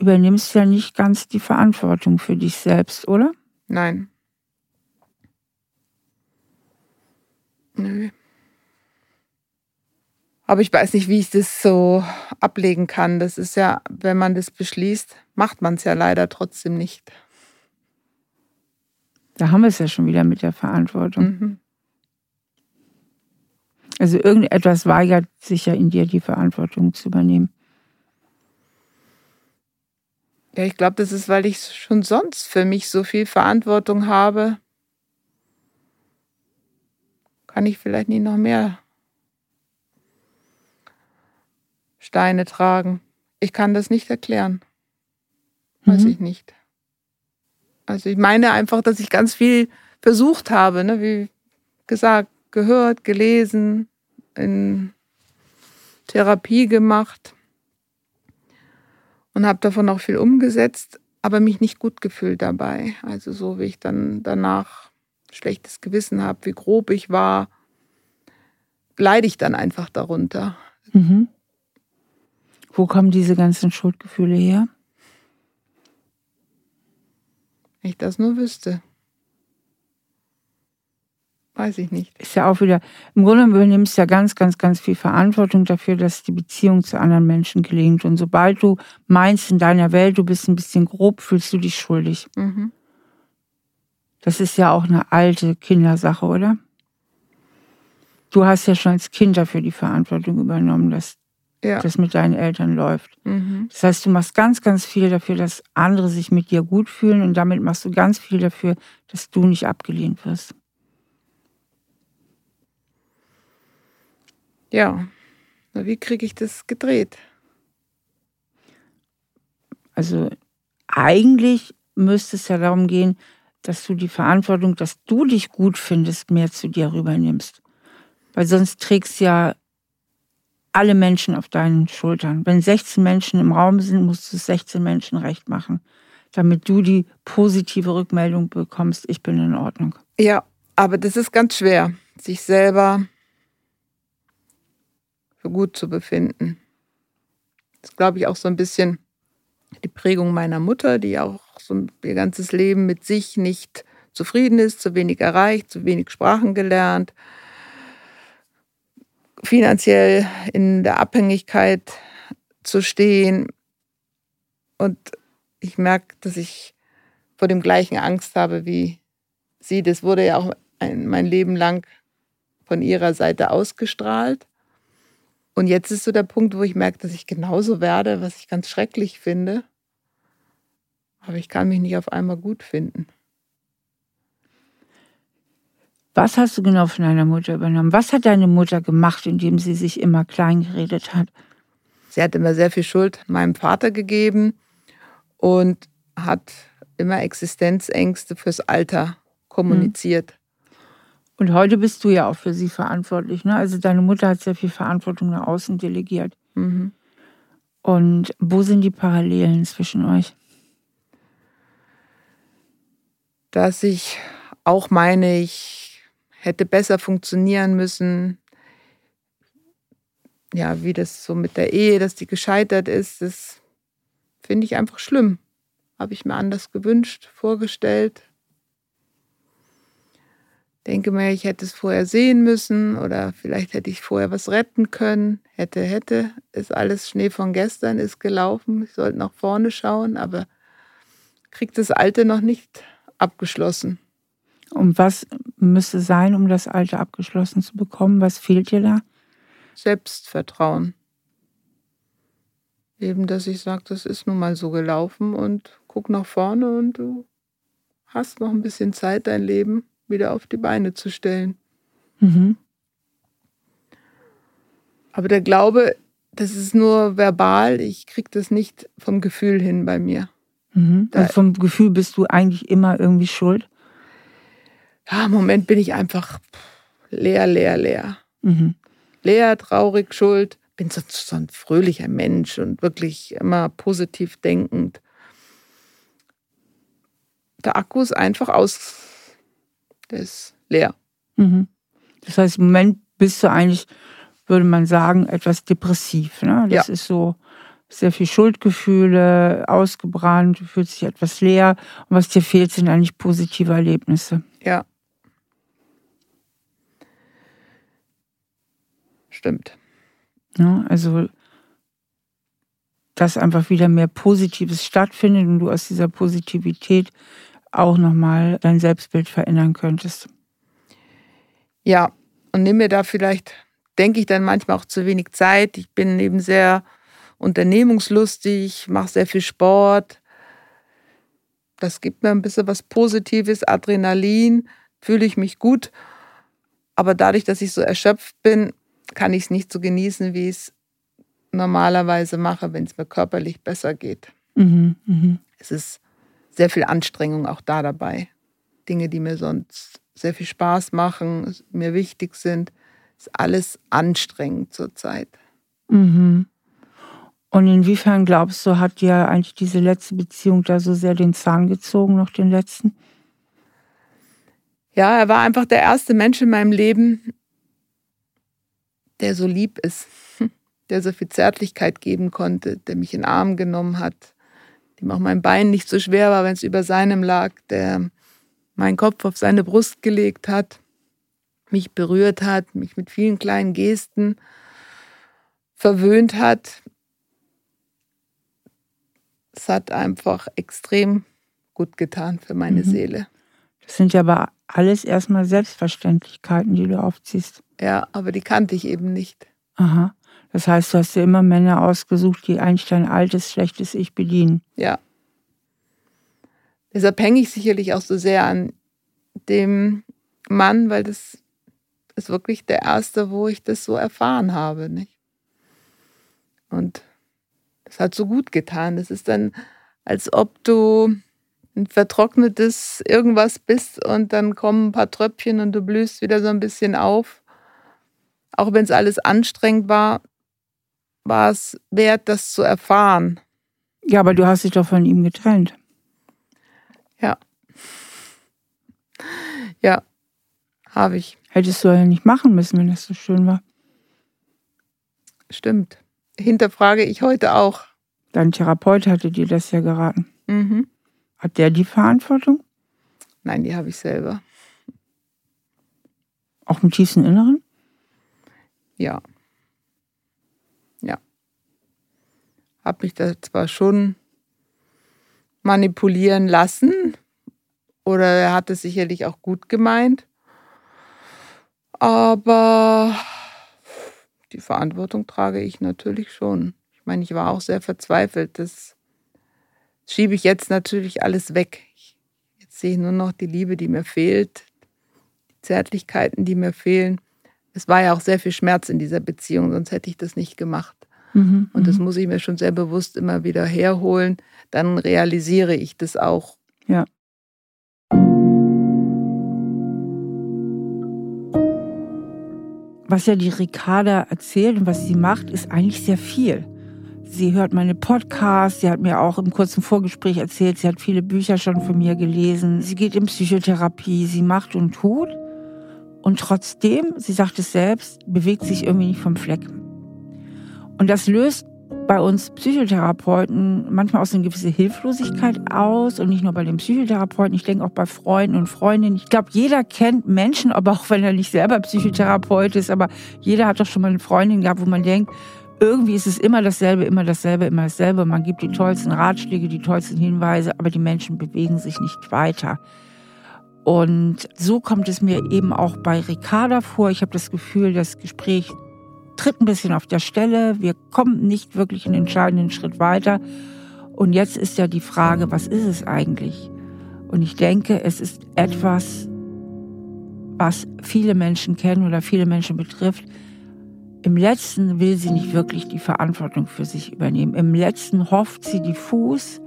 übernimmst du ja nicht ganz die Verantwortung für dich selbst, oder? Nein. Nö. Aber ich weiß nicht, wie ich das so ablegen kann. Das ist ja, wenn man das beschließt, macht man es ja leider trotzdem nicht. Da haben wir es ja schon wieder mit der Verantwortung. Mhm. Also irgendetwas weigert sich ja in dir, die Verantwortung zu übernehmen. Ja, ich glaube, das ist, weil ich schon sonst für mich so viel Verantwortung habe. Kann ich vielleicht nicht noch mehr Steine tragen. Ich kann das nicht erklären. Weiß mhm. ich nicht. Also ich meine einfach, dass ich ganz viel versucht habe, ne? wie gesagt, gehört, gelesen, in Therapie gemacht und habe davon auch viel umgesetzt, aber mich nicht gut gefühlt dabei. Also so wie ich dann danach schlechtes Gewissen habe, wie grob ich war, leide ich dann einfach darunter. Mhm. Wo kommen diese ganzen Schuldgefühle her? Wenn ich das nur wüsste. Weiß ich nicht. Ist ja auch wieder, im Grunde übernimmst du ja ganz, ganz, ganz viel Verantwortung dafür, dass die Beziehung zu anderen Menschen gelingt. Und sobald du meinst in deiner Welt, du bist ein bisschen grob, fühlst du dich schuldig. Mhm. Das ist ja auch eine alte Kindersache, oder? Du hast ja schon als Kind dafür die Verantwortung übernommen, dass ja. das mit deinen Eltern läuft. Mhm. Das heißt, du machst ganz, ganz viel dafür, dass andere sich mit dir gut fühlen und damit machst du ganz viel dafür, dass du nicht abgelehnt wirst. Ja, wie kriege ich das gedreht? Also eigentlich müsste es ja darum gehen, dass du die Verantwortung, dass du dich gut findest, mehr zu dir rübernimmst. Weil sonst trägst du ja alle Menschen auf deinen Schultern. Wenn 16 Menschen im Raum sind, musst du es 16 Menschen recht machen, damit du die positive Rückmeldung bekommst, ich bin in Ordnung. Ja, aber das ist ganz schwer, sich selber für gut zu befinden. Das ist, glaube ich, auch so ein bisschen die Prägung meiner Mutter, die auch so ihr ganzes Leben mit sich nicht zufrieden ist, zu wenig erreicht, zu wenig Sprachen gelernt, finanziell in der Abhängigkeit zu stehen. Und ich merke, dass ich vor dem gleichen Angst habe wie sie. Das wurde ja auch ein, mein Leben lang von ihrer Seite ausgestrahlt. Und jetzt ist so der Punkt, wo ich merke, dass ich genauso werde, was ich ganz schrecklich finde. Aber ich kann mich nicht auf einmal gut finden. Was hast du genau von deiner Mutter übernommen? Was hat deine Mutter gemacht, indem sie sich immer klein geredet hat? sie hat immer sehr viel Schuld meinem Vater gegeben und hat immer Existenzängste fürs Alter kommuniziert. Und heute bist du ja auch für sie verantwortlich. Ne? Also deine Mutter hat sehr viel Verantwortung nach außen delegiert. Mhm. Und wo sind die Parallelen zwischen euch? Dass ich auch meine, ich hätte besser funktionieren müssen. Ja, wie das so mit der Ehe, dass die gescheitert ist, das finde ich einfach schlimm. Habe ich mir anders gewünscht, vorgestellt denke mir, ich hätte es vorher sehen müssen oder vielleicht hätte ich vorher was retten können. Hätte, hätte, ist alles Schnee von gestern, ist gelaufen. Ich sollte nach vorne schauen, aber kriegt das Alte noch nicht abgeschlossen. Und was müsste sein, um das Alte abgeschlossen zu bekommen? Was fehlt dir da? Selbstvertrauen. Eben, dass ich sage, das ist nun mal so gelaufen und guck nach vorne und du hast noch ein bisschen Zeit, dein Leben wieder auf die Beine zu stellen. Mhm. Aber der Glaube, das ist nur verbal, ich kriege das nicht vom Gefühl hin bei mir. Mhm. Also vom Gefühl bist du eigentlich immer irgendwie schuld? Ja, im Moment bin ich einfach leer, leer, leer. Mhm. Leer, traurig, schuld. Bin so, so ein fröhlicher Mensch und wirklich immer positiv denkend. Der Akku ist einfach aus, der ist leer. Mhm. Das heißt, im Moment bist du eigentlich, würde man sagen, etwas depressiv. Ne? Das ja. ist so sehr viel Schuldgefühle, ausgebrannt, du fühlst dich etwas leer. Und was dir fehlt, sind eigentlich positive Erlebnisse. Ja. Stimmt. Ja, also, dass einfach wieder mehr Positives stattfindet und du aus dieser Positivität auch nochmal dein Selbstbild verändern könntest. Ja, und nimm mir da vielleicht, denke ich dann manchmal auch zu wenig Zeit. Ich bin eben sehr unternehmungslustig, mache sehr viel Sport. Das gibt mir ein bisschen was Positives, Adrenalin, fühle ich mich gut. Aber dadurch, dass ich so erschöpft bin, kann ich es nicht so genießen, wie ich es normalerweise mache, wenn es mir körperlich besser geht. Mhm, mh. Es ist sehr viel Anstrengung auch da dabei. Dinge, die mir sonst sehr viel Spaß machen, mir wichtig sind, ist alles anstrengend zurzeit. Mhm. Und inwiefern glaubst du, hat dir eigentlich diese letzte Beziehung da so sehr den Zahn gezogen, noch den letzten? Ja, er war einfach der erste Mensch in meinem Leben, der so lieb ist, der so viel Zärtlichkeit geben konnte, der mich in den Arm genommen hat, dem auch mein Bein nicht so schwer war, wenn es über seinem lag, der meinen Kopf auf seine Brust gelegt hat, mich berührt hat, mich mit vielen kleinen Gesten verwöhnt hat. Es hat einfach extrem gut getan für meine mhm. Seele. Das sind ja aber alles erstmal Selbstverständlichkeiten, die du aufziehst. Ja, aber die kannte ich eben nicht. Aha. Das heißt, du hast dir immer Männer ausgesucht, die eigentlich dein altes, schlechtes Ich bedienen. Ja. Deshalb hänge ich sicherlich auch so sehr an dem Mann, weil das ist wirklich der erste, wo ich das so erfahren habe. Nicht? Und es hat so gut getan. Das ist dann, als ob du ein vertrocknetes irgendwas bist und dann kommen ein paar Tröpfchen und du blühst wieder so ein bisschen auf. Auch wenn es alles anstrengend war, war es wert, das zu erfahren. Ja, aber du hast dich doch von ihm getrennt. Ja. Ja, habe ich. Hättest du ja nicht machen müssen, wenn das so schön war. Stimmt. Hinterfrage ich heute auch. Dein Therapeut hatte dir das ja geraten. Mhm. Hat der die Verantwortung? Nein, die habe ich selber. Auch im tiefsten Inneren? Ja. Habe mich da zwar schon manipulieren lassen oder er hat es sicherlich auch gut gemeint, aber die Verantwortung trage ich natürlich schon. Ich meine, ich war auch sehr verzweifelt. Das schiebe ich jetzt natürlich alles weg. Jetzt sehe ich nur noch die Liebe, die mir fehlt, die Zärtlichkeiten, die mir fehlen. Es war ja auch sehr viel Schmerz in dieser Beziehung, sonst hätte ich das nicht gemacht. Mhm. Und das mhm. muss ich mir schon sehr bewusst immer wieder herholen. Dann realisiere ich das auch. Ja. Was ja die Ricarda erzählt und was sie macht, ist eigentlich sehr viel. Sie hört meine Podcasts, sie hat mir auch im kurzen Vorgespräch erzählt, sie hat viele Bücher schon von mir gelesen. Sie geht in Psychotherapie, sie macht und tut. Und trotzdem, sie sagt es selbst, bewegt sich irgendwie nicht vom Fleck. Und das löst bei uns Psychotherapeuten manchmal auch so eine gewisse Hilflosigkeit aus und nicht nur bei den Psychotherapeuten, ich denke auch bei Freunden und Freundinnen. Ich glaube, jeder kennt Menschen, aber auch wenn er nicht selber Psychotherapeut ist, aber jeder hat doch schon mal eine Freundin gehabt, wo man denkt, irgendwie ist es immer dasselbe, immer dasselbe, immer dasselbe. Man gibt die tollsten Ratschläge, die tollsten Hinweise, aber die Menschen bewegen sich nicht weiter. Und so kommt es mir eben auch bei Ricarda vor. Ich habe das Gefühl, das Gespräch tritt ein bisschen auf der Stelle. Wir kommen nicht wirklich einen entscheidenden Schritt weiter. Und jetzt ist ja die Frage, was ist es eigentlich? Und ich denke, es ist etwas, was viele Menschen kennen oder viele Menschen betrifft, im letzten will sie nicht wirklich die Verantwortung für sich übernehmen. Im letzten hofft sie diffus,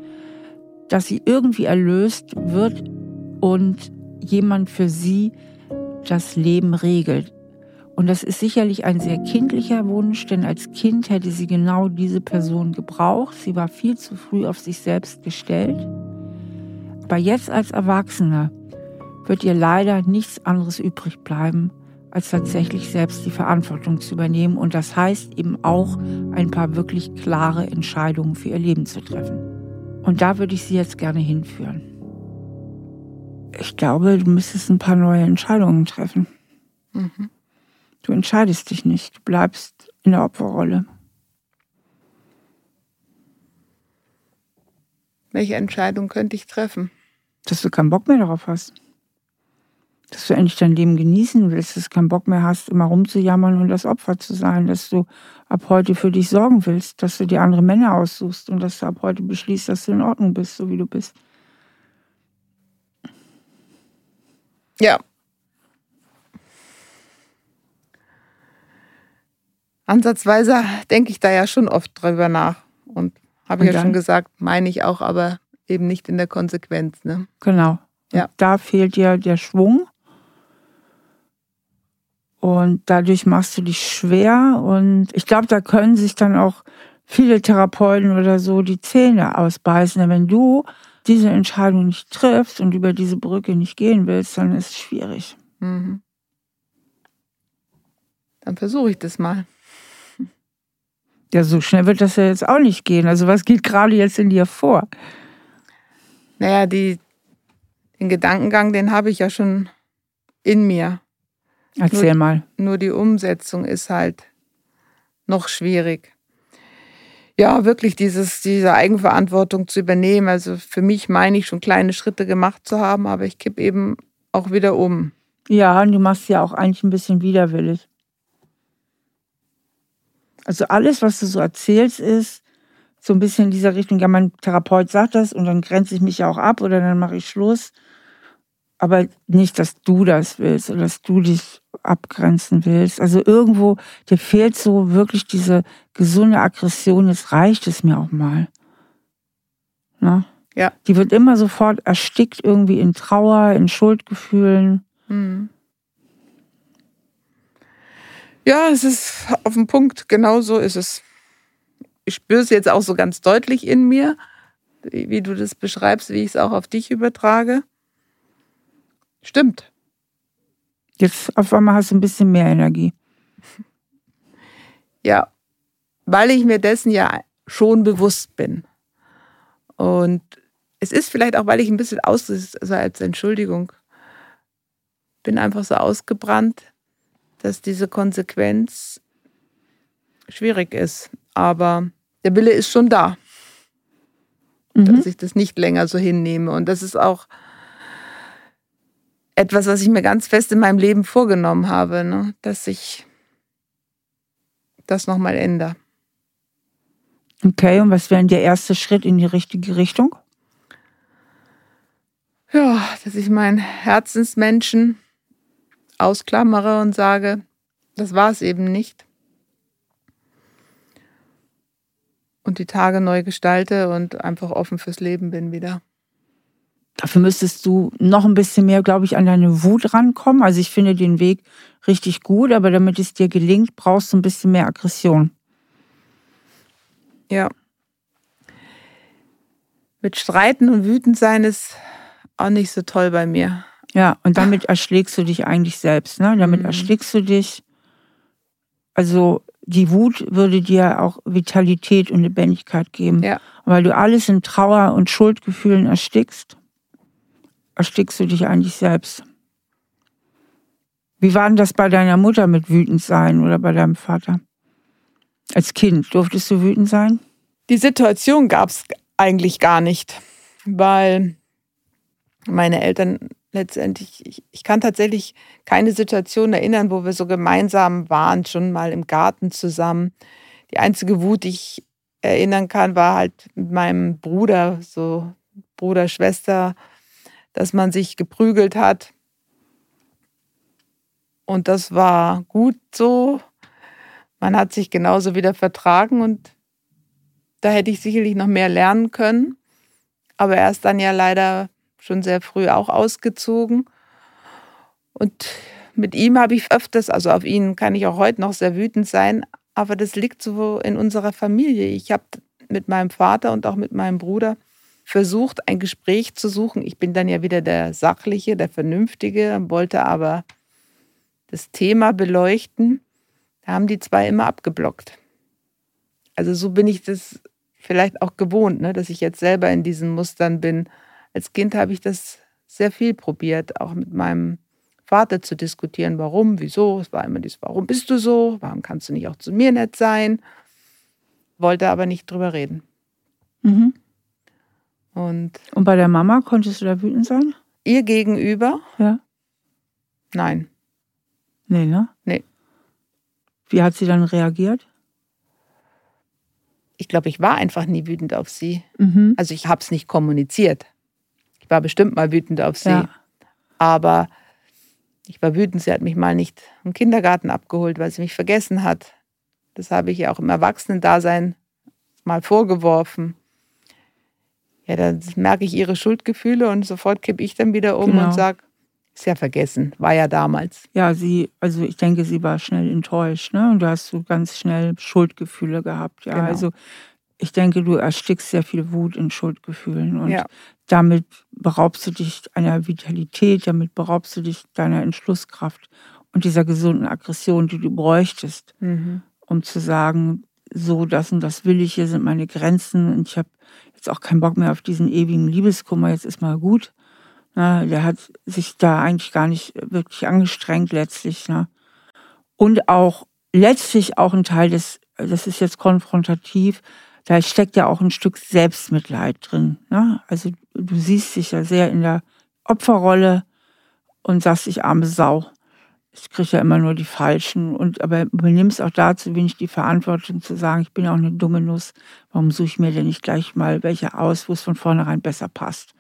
dass sie irgendwie erlöst wird und jemand für sie das Leben regelt. Und das ist sicherlich ein sehr kindlicher Wunsch, denn als Kind hätte sie genau diese Person gebraucht. Sie war viel zu früh auf sich selbst gestellt. Aber jetzt als Erwachsene wird ihr leider nichts anderes übrig bleiben, als tatsächlich selbst die Verantwortung zu übernehmen. Und das heißt eben auch, ein paar wirklich klare Entscheidungen für ihr Leben zu treffen. Und da würde ich Sie jetzt gerne hinführen. Ich glaube, du müsstest ein paar neue Entscheidungen treffen. Mhm. Du entscheidest dich nicht, du bleibst in der Opferrolle. Welche Entscheidung könnte ich treffen? Dass du keinen Bock mehr darauf hast dass du endlich dein Leben genießen willst, dass du keinen Bock mehr hast, immer rumzujammern und das Opfer zu sein, dass du ab heute für dich sorgen willst, dass du dir andere Männer aussuchst und dass du ab heute beschließt, dass du in Ordnung bist, so wie du bist. Ja. Ansatzweise denke ich da ja schon oft drüber nach und habe ja schon gesagt, meine ich auch, aber eben nicht in der Konsequenz. Ne? Genau. Ja. Da fehlt dir der Schwung und dadurch machst du dich schwer. Und ich glaube, da können sich dann auch viele Therapeuten oder so die Zähne ausbeißen. wenn du diese Entscheidung nicht triffst und über diese Brücke nicht gehen willst, dann ist es schwierig. Mhm. Dann versuche ich das mal. Ja, so schnell wird das ja jetzt auch nicht gehen. Also was geht gerade jetzt in dir vor? Naja, die, den Gedankengang, den habe ich ja schon in mir. Erzähl nur, mal. Nur die Umsetzung ist halt noch schwierig. Ja, wirklich dieses, diese Eigenverantwortung zu übernehmen. Also für mich meine ich schon kleine Schritte gemacht zu haben, aber ich kipp eben auch wieder um. Ja, und du machst ja auch eigentlich ein bisschen widerwillig. Also alles, was du so erzählst, ist so ein bisschen in dieser Richtung, ja, mein Therapeut sagt das und dann grenze ich mich ja auch ab oder dann mache ich Schluss. Aber nicht, dass du das willst oder dass du dich abgrenzen willst. Also irgendwo, dir fehlt so wirklich diese gesunde Aggression, jetzt reicht es mir auch mal. Ne? Ja. Die wird immer sofort erstickt irgendwie in Trauer, in Schuldgefühlen. Mhm. Ja, es ist auf den Punkt, genau so ist es. Ich spüre es jetzt auch so ganz deutlich in mir, wie du das beschreibst, wie ich es auch auf dich übertrage. Stimmt. Jetzt auf einmal hast du ein bisschen mehr Energie. Ja, weil ich mir dessen ja schon bewusst bin. Und es ist vielleicht auch, weil ich ein bisschen aus, also als Entschuldigung, bin einfach so ausgebrannt, dass diese Konsequenz schwierig ist. Aber der Wille ist schon da, mhm. dass ich das nicht länger so hinnehme. Und das ist auch etwas, was ich mir ganz fest in meinem Leben vorgenommen habe, ne? dass ich das nochmal ändere. Okay, und was wäre der erste Schritt in die richtige Richtung? Ja, dass ich meinen Herzensmenschen ausklammere und sage, das war es eben nicht. und die Tage neu gestalte und einfach offen fürs Leben bin wieder. Dafür müsstest du noch ein bisschen mehr, glaube ich, an deine Wut rankommen. Also ich finde den Weg richtig gut, aber damit es dir gelingt, brauchst du ein bisschen mehr Aggression. Ja. Mit Streiten und wütend sein ist auch nicht so toll bei mir. Ja, und damit erschlägst du dich eigentlich selbst. Ne? Damit mhm. erschlägst du dich. Also die Wut würde dir auch Vitalität und Lebendigkeit geben. Ja. Weil du alles in Trauer und Schuldgefühlen erstickst, erstickst du dich eigentlich selbst. Wie war denn das bei deiner Mutter mit wütend sein oder bei deinem Vater? Als Kind durftest du wütend sein? Die Situation gab es eigentlich gar nicht, weil meine Eltern letztendlich, ich, ich, kann tatsächlich keine Situation erinnern, wo wir so gemeinsam waren, schon mal im Garten zusammen. Die einzige Wut, die ich erinnern kann, war halt mit meinem Bruder, so Bruder, Schwester, dass man sich geprügelt hat. Und das war gut so. Man hat sich genauso wieder vertragen und da hätte ich sicherlich noch mehr lernen können. Aber er ist dann ja leider schon sehr früh auch ausgezogen. Und mit ihm habe ich öfters, also auf ihn kann ich auch heute noch sehr wütend sein, aber das liegt so in unserer Familie. Ich habe mit meinem Vater und auch mit meinem Bruder versucht, ein Gespräch zu suchen. Ich bin dann ja wieder der Sachliche, der Vernünftige, wollte aber das Thema beleuchten. Da haben die zwei immer abgeblockt. Also so bin ich das vielleicht auch gewohnt, ne, dass ich jetzt selber in diesen Mustern bin als Kind habe ich das sehr viel probiert, auch mit meinem Vater zu diskutieren, warum, wieso. Es war immer dieses, warum bist du so? Warum kannst du nicht auch zu mir nett sein? Wollte aber nicht drüber reden. Mhm. Und, Und bei der Mama konntest du da wütend sein? Ihr gegenüber? Ja. Nein. Nee, ne? Nee. Wie hat sie dann reagiert? Ich glaube, ich war einfach nie wütend auf sie. Mhm. Also ich habe es nicht kommuniziert. Ich war bestimmt mal wütend auf sie. Ja. Aber ich war wütend, sie hat mich mal nicht im Kindergarten abgeholt, weil sie mich vergessen hat. Das habe ich ihr auch im Erwachsenendasein mal vorgeworfen. Ja, dann merke ich ihre Schuldgefühle und sofort kippe ich dann wieder um genau. und sage, ist ja vergessen, war ja damals. Ja, sie, also ich denke, sie war schnell enttäuscht, ne? Und du hast so ganz schnell Schuldgefühle gehabt. Ja, genau. also ich denke, du erstickst sehr viel Wut in Schuldgefühlen und ja. damit beraubst du dich einer Vitalität, damit beraubst du dich deiner Entschlusskraft und dieser gesunden Aggression, die du bräuchtest, mhm. um zu sagen, so das und das will ich, hier sind meine Grenzen und ich habe jetzt auch keinen Bock mehr auf diesen ewigen Liebeskummer, jetzt ist mal gut. Na, der hat sich da eigentlich gar nicht wirklich angestrengt letztlich. Ne? Und auch letztlich auch ein Teil des, das ist jetzt konfrontativ, da steckt ja auch ein Stück Selbstmitleid drin. Ne? Also du siehst dich ja sehr in der Opferrolle und sagst, ich arme Sau. Ich kriege ja immer nur die Falschen. Und aber übernimmst auch dazu wenig die Verantwortung zu sagen, ich bin ja auch eine dumme Nuss. Warum suche ich mir denn nicht gleich mal welche aus, wo es von vornherein besser passt?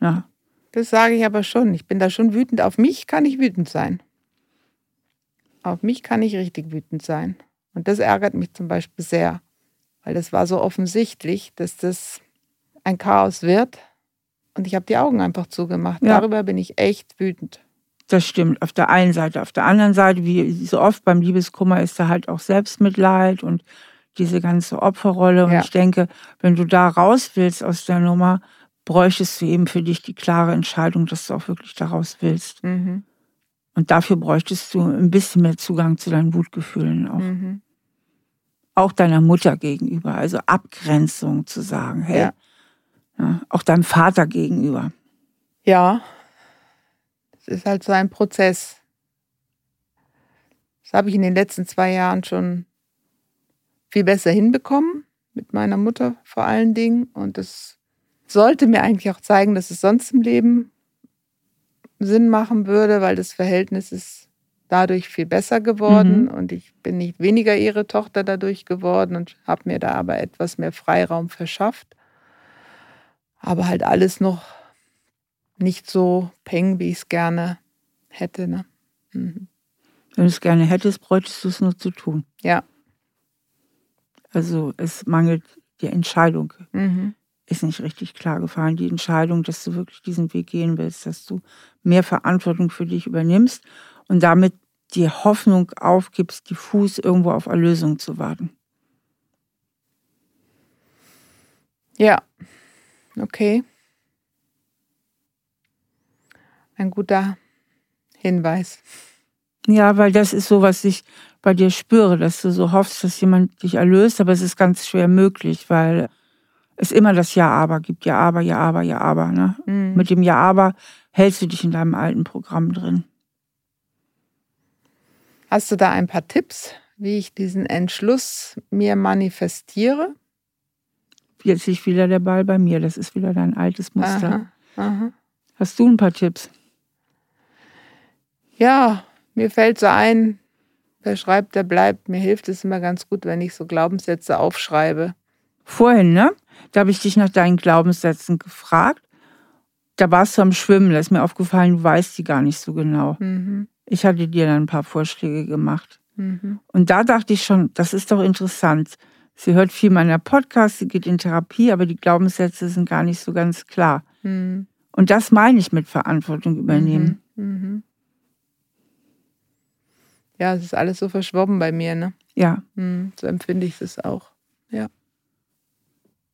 Ja. Das sage ich aber schon. Ich bin da schon wütend. Auf mich kann ich wütend sein. Auf mich kann ich richtig wütend sein. Und das ärgert mich zum Beispiel sehr weil das war so offensichtlich, dass das ein Chaos wird. Und ich habe die Augen einfach zugemacht. Ja. Darüber bin ich echt wütend. Das stimmt. Auf der einen Seite. Auf der anderen Seite, wie so oft beim Liebeskummer, ist da halt auch Selbstmitleid und diese ganze Opferrolle. Und ja. ich denke, wenn du da raus willst aus der Nummer, bräuchtest du eben für dich die klare Entscheidung, dass du auch wirklich da raus willst. Mhm. Und dafür bräuchtest du ein bisschen mehr Zugang zu deinen Wutgefühlen auch. Mhm auch deiner Mutter gegenüber, also Abgrenzung zu sagen, hey, ja. Ja, auch deinem Vater gegenüber. Ja, es ist halt so ein Prozess. Das habe ich in den letzten zwei Jahren schon viel besser hinbekommen, mit meiner Mutter vor allen Dingen. Und das sollte mir eigentlich auch zeigen, dass es sonst im Leben Sinn machen würde, weil das Verhältnis ist dadurch viel besser geworden mhm. und ich bin nicht weniger ihre Tochter dadurch geworden und habe mir da aber etwas mehr Freiraum verschafft. Aber halt alles noch nicht so peng, wie ich es gerne hätte. Ne? Mhm. Wenn du es gerne hättest, bräuchtest du es nur zu tun. Ja. Also es mangelt die Entscheidung mhm. ist nicht richtig klar gefallen. Die Entscheidung, dass du wirklich diesen Weg gehen willst, dass du mehr Verantwortung für dich übernimmst und damit die Hoffnung aufgibst, diffus irgendwo auf Erlösung zu warten. Ja, okay. Ein guter Hinweis. Ja, weil das ist so, was ich bei dir spüre, dass du so hoffst, dass jemand dich erlöst, aber es ist ganz schwer möglich, weil es immer das Ja-Aber gibt. Ja-Aber, Ja-Aber, Ja-Aber. Ne? Mhm. Mit dem Ja-Aber hältst du dich in deinem alten Programm drin. Hast du da ein paar Tipps, wie ich diesen Entschluss mir manifestiere? Jetzt liegt wieder der Ball bei mir. Das ist wieder dein altes Muster. Aha, aha. Hast du ein paar Tipps? Ja, mir fällt so ein, wer schreibt, der bleibt. Mir hilft es immer ganz gut, wenn ich so Glaubenssätze aufschreibe. Vorhin, ne? Da habe ich dich nach deinen Glaubenssätzen gefragt. Da warst du am Schwimmen, da ist mir aufgefallen, du weißt die gar nicht so genau. Mhm. Ich hatte dir dann ein paar Vorschläge gemacht. Mhm. Und da dachte ich schon, das ist doch interessant. Sie hört viel meiner Podcasts, sie geht in Therapie, aber die Glaubenssätze sind gar nicht so ganz klar. Mhm. Und das meine ich mit Verantwortung übernehmen. Mhm. mhm. Ja, es ist alles so verschwommen bei mir, ne? Ja. Mhm, so empfinde ich es auch. Ja.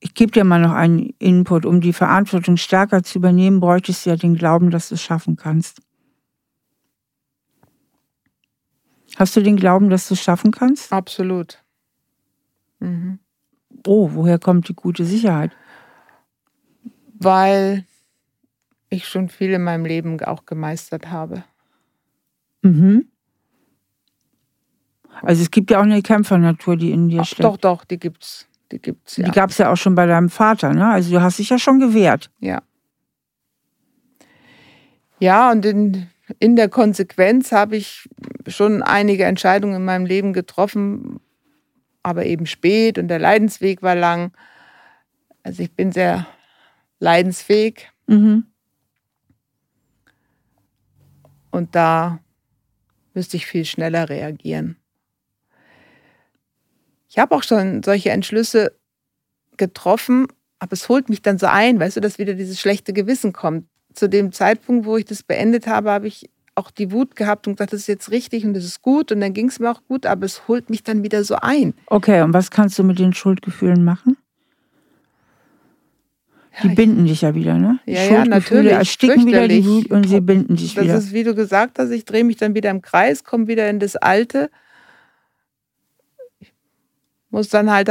Ich gebe dir mal noch einen Input. Um die Verantwortung stärker zu übernehmen, bräuchtest du ja den Glauben, dass du es schaffen kannst. Hast du den Glauben, dass du es schaffen kannst? Absolut. Mhm. Oh, woher kommt die gute Sicherheit? Weil ich schon viel in meinem Leben auch gemeistert habe. Mhm. Also es gibt ja auch eine Kämpfernatur, die in dir Ach, steckt. Doch, doch, die gibt's. Die gibt's, ja. Die gab es ja auch schon bei deinem Vater, ne? Also du hast dich ja schon gewehrt. Ja. Ja, und in, in der Konsequenz habe ich schon einige Entscheidungen in meinem Leben getroffen, aber eben spät und der Leidensweg war lang. Also ich bin sehr leidensfähig. Mhm. Und da müsste ich viel schneller reagieren. Ich habe auch schon solche Entschlüsse getroffen, aber es holt mich dann so ein, weißt du, dass wieder dieses schlechte Gewissen kommt. Zu dem Zeitpunkt, wo ich das beendet habe, habe ich auch die Wut gehabt und gesagt, das ist jetzt richtig und das ist gut und dann ging es mir auch gut, aber es holt mich dann wieder so ein. Okay, und was kannst du mit den Schuldgefühlen machen? Die ja, binden dich ja wieder, ne? Die ja, ja, natürlich. ersticken wieder die Wut und sie binden dich das wieder. Das ist, wie du gesagt hast, ich drehe mich dann wieder im Kreis, komme wieder in das Alte. Ich muss dann halt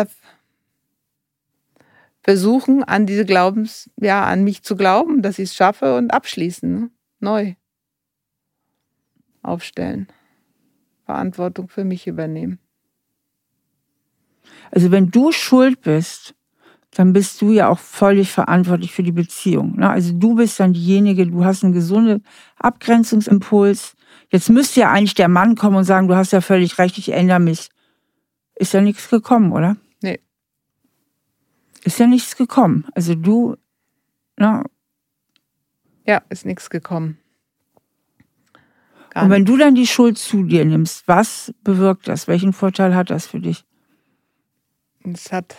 versuchen, an diese Glaubens, ja, an mich zu glauben, dass ich es schaffe und abschließen. Ne? Neu aufstellen. Verantwortung für mich übernehmen. Also wenn du schuld bist, dann bist du ja auch völlig verantwortlich für die Beziehung. Ne? Also du bist dann diejenige, du hast einen gesunden Abgrenzungsimpuls. Jetzt müsste ja eigentlich der Mann kommen und sagen, du hast ja völlig recht, ich ändere mich. Ist ja nichts gekommen, oder? Ist ja nichts gekommen. Also du, ne? Ja, ist nichts gekommen. Gar und wenn du dann die Schuld zu dir nimmst, was bewirkt das? Welchen Vorteil hat das für dich? Es hat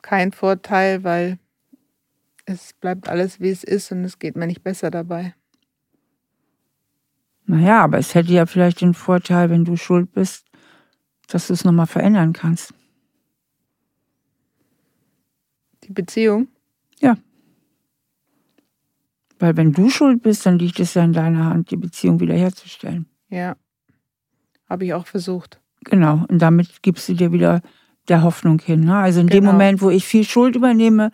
keinen Vorteil, weil es bleibt alles, wie es ist und es geht mir nicht besser dabei. Naja, aber es hätte ja vielleicht den Vorteil, wenn du schuld bist, dass du es nochmal verändern kannst. Die Beziehung? Ja. Weil wenn du schuld bist, dann liegt es ja in deiner Hand, die Beziehung wiederherzustellen. Ja, habe ich auch versucht. Genau, und damit gibst du dir wieder der Hoffnung hin. Ne? Also in genau. dem Moment, wo ich viel Schuld übernehme,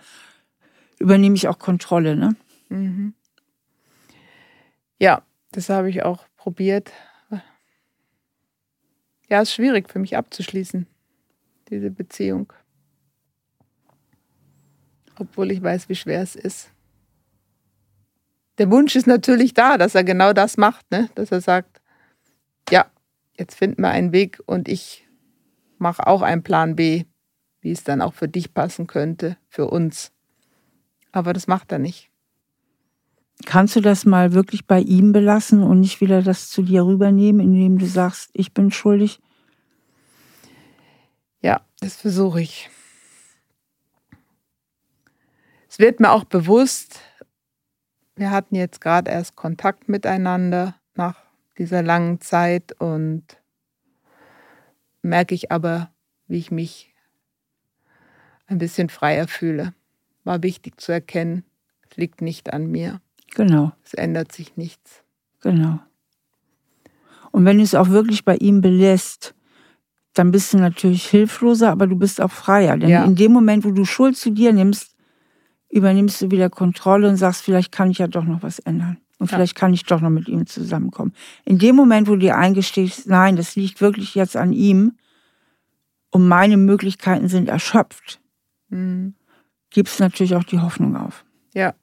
übernehme ich auch Kontrolle. Ne? Mhm. Ja, das habe ich auch probiert. Ja, es ist schwierig für mich abzuschließen, diese Beziehung. Obwohl ich weiß, wie schwer es ist der Wunsch ist natürlich da, dass er genau das macht, ne? dass er sagt, ja, jetzt finden wir einen Weg und ich mache auch einen Plan B, wie es dann auch für dich passen könnte, für uns. Aber das macht er nicht. Kannst du das mal wirklich bei ihm belassen und nicht wieder das zu dir rübernehmen, indem du sagst, ich bin schuldig? Ja, das versuche ich. Es wird mir auch bewusst, wir hatten jetzt gerade erst Kontakt miteinander nach dieser langen Zeit und merke ich aber, wie ich mich ein bisschen freier fühle. War wichtig zu erkennen, es liegt nicht an mir. Genau. Es ändert sich nichts. Genau. Und wenn du es auch wirklich bei ihm belässt, dann bist du natürlich hilfloser, aber du bist auch freier. Denn ja. in dem Moment, wo du Schuld zu dir nimmst, übernimmst du wieder Kontrolle und sagst, vielleicht kann ich ja doch noch was ändern. Und ja. vielleicht kann ich doch noch mit ihm zusammenkommen. In dem Moment, wo du dir eingestehst, nein, das liegt wirklich jetzt an ihm und meine Möglichkeiten sind erschöpft, mhm. gibst natürlich auch die Hoffnung auf. Ja.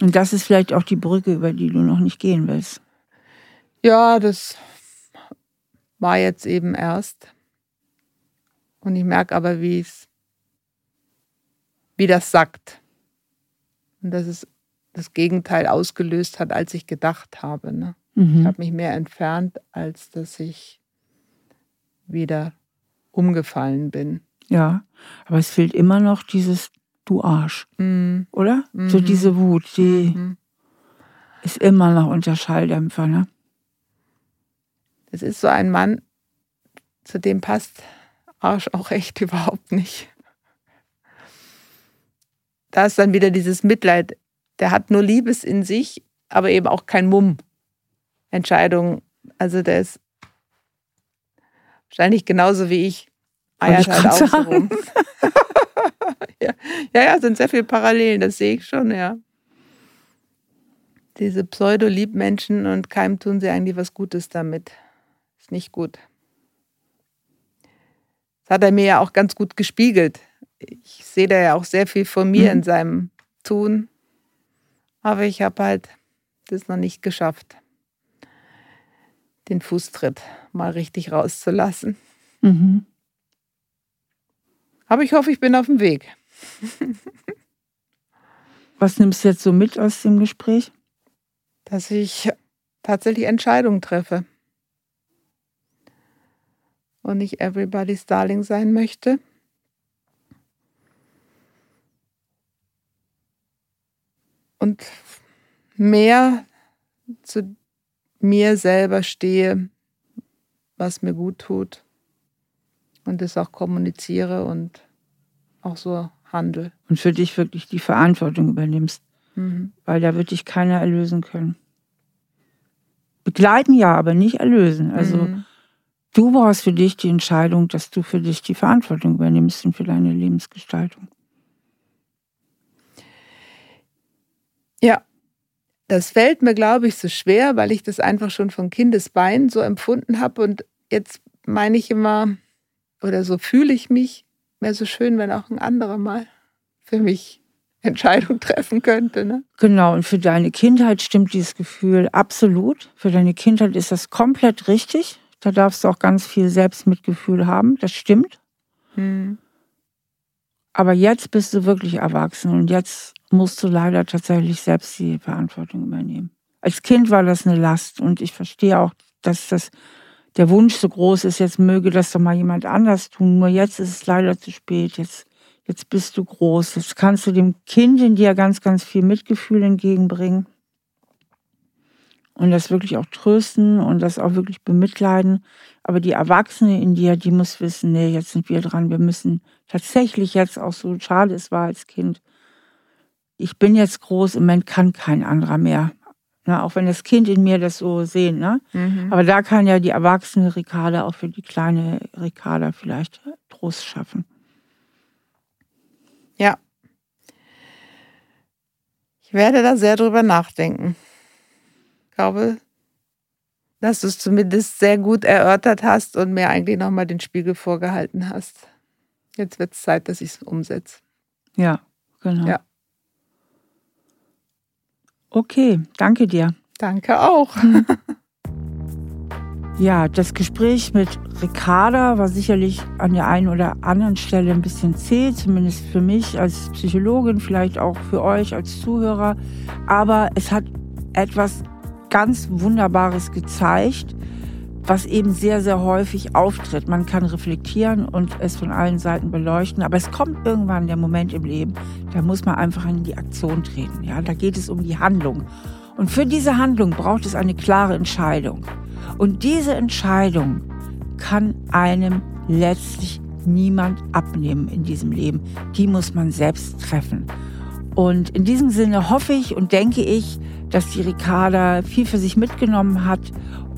Und das ist vielleicht auch die Brücke, über die du noch nicht gehen willst. Ja, das war jetzt eben erst. Und ich merke aber, wie es, wie das sagt. Und dass es das Gegenteil ausgelöst hat, als ich gedacht habe. Ne? Mhm. Ich habe mich mehr entfernt, als dass ich wieder umgefallen bin. Ja, aber es fehlt immer noch dieses Du Arsch, mhm. oder? Mhm. So diese Wut, die mhm. ist immer noch unter Schalldämpfer, ne? Es ist so ein Mann, zu dem passt Arsch auch echt überhaupt nicht. Da ist dann wieder dieses Mitleid. Der hat nur Liebes in sich, aber eben auch kein Mumm. Entscheidung. Also der ist wahrscheinlich genauso wie ich. Eiert halt auch so rum. ja. ja, ja, sind sehr viele Parallelen, das sehe ich schon, ja. Diese Pseudo-Liebmenschen und keinem tun sie eigentlich was Gutes damit. Ist nicht gut. Das hat er mir ja auch ganz gut gespiegelt. Ich sehe da ja auch sehr viel von mir mhm. in seinem Tun. Aber ich habe halt das noch nicht geschafft, den Fußtritt mal richtig rauszulassen. Mhm. Aber ich hoffe, ich bin auf dem Weg. Was nimmst du jetzt so mit aus dem Gespräch? Dass ich tatsächlich Entscheidungen treffe und nicht everybody's darling sein möchte. Und mehr zu mir selber stehe, was mir gut tut und es auch kommuniziere und auch so handle. Und für dich wirklich die Verantwortung übernimmst, mhm. weil da wird dich keiner erlösen können. Begleiten ja, aber nicht erlösen. Also mhm. Du brauchst für dich die Entscheidung, dass du für dich die Verantwortung übernimmst und für deine Lebensgestaltung. Ja, das fällt mir, glaube ich, so schwer, weil ich das einfach schon von Kindesbein so empfunden habe. Und jetzt meine ich immer, oder so fühle ich mich, wäre so schön, wenn auch ein anderer mal für mich Entscheidung treffen könnte. Ne? Genau, und für deine Kindheit stimmt dieses Gefühl absolut. Für deine Kindheit ist das komplett richtig. Da darfst du auch ganz viel Selbstmitgefühl haben. Das stimmt. Hm. Aber jetzt bist du wirklich erwachsen und jetzt musst du leider tatsächlich selbst die Verantwortung übernehmen. Als Kind war das eine Last und ich verstehe auch, dass das der Wunsch so groß ist, jetzt möge das doch mal jemand anders tun. Nur jetzt ist es leider zu spät. Jetzt, jetzt bist du groß. Jetzt kannst du dem Kind in dir ganz, ganz viel Mitgefühl entgegenbringen und das wirklich auch trösten und das auch wirklich bemitleiden. Aber die Erwachsene in dir, die muss wissen, nee, jetzt sind wir dran. Wir müssen tatsächlich jetzt auch so schade es war als Kind. Ich bin jetzt groß, im Moment kann kein anderer mehr. Na, auch wenn das Kind in mir das so sehen. Ne? Mhm. Aber da kann ja die erwachsene Ricarda auch für die kleine Ricarda vielleicht Trost schaffen. Ja. Ich werde da sehr drüber nachdenken glaube, dass du es zumindest sehr gut erörtert hast und mir eigentlich nochmal den Spiegel vorgehalten hast. Jetzt wird es Zeit, dass ich es umsetze. Ja, genau. Ja. Okay, danke dir. Danke auch. Ja, das Gespräch mit Ricarda war sicherlich an der einen oder anderen Stelle ein bisschen zäh, zumindest für mich als Psychologin, vielleicht auch für euch als Zuhörer. Aber es hat etwas ganz Wunderbares gezeigt, was eben sehr, sehr häufig auftritt. Man kann reflektieren und es von allen Seiten beleuchten, aber es kommt irgendwann der Moment im Leben, da muss man einfach in die Aktion treten. Ja, da geht es um die Handlung. Und für diese Handlung braucht es eine klare Entscheidung. Und diese Entscheidung kann einem letztlich niemand abnehmen in diesem Leben. Die muss man selbst treffen. Und in diesem Sinne hoffe ich und denke ich, dass die Ricarda viel für sich mitgenommen hat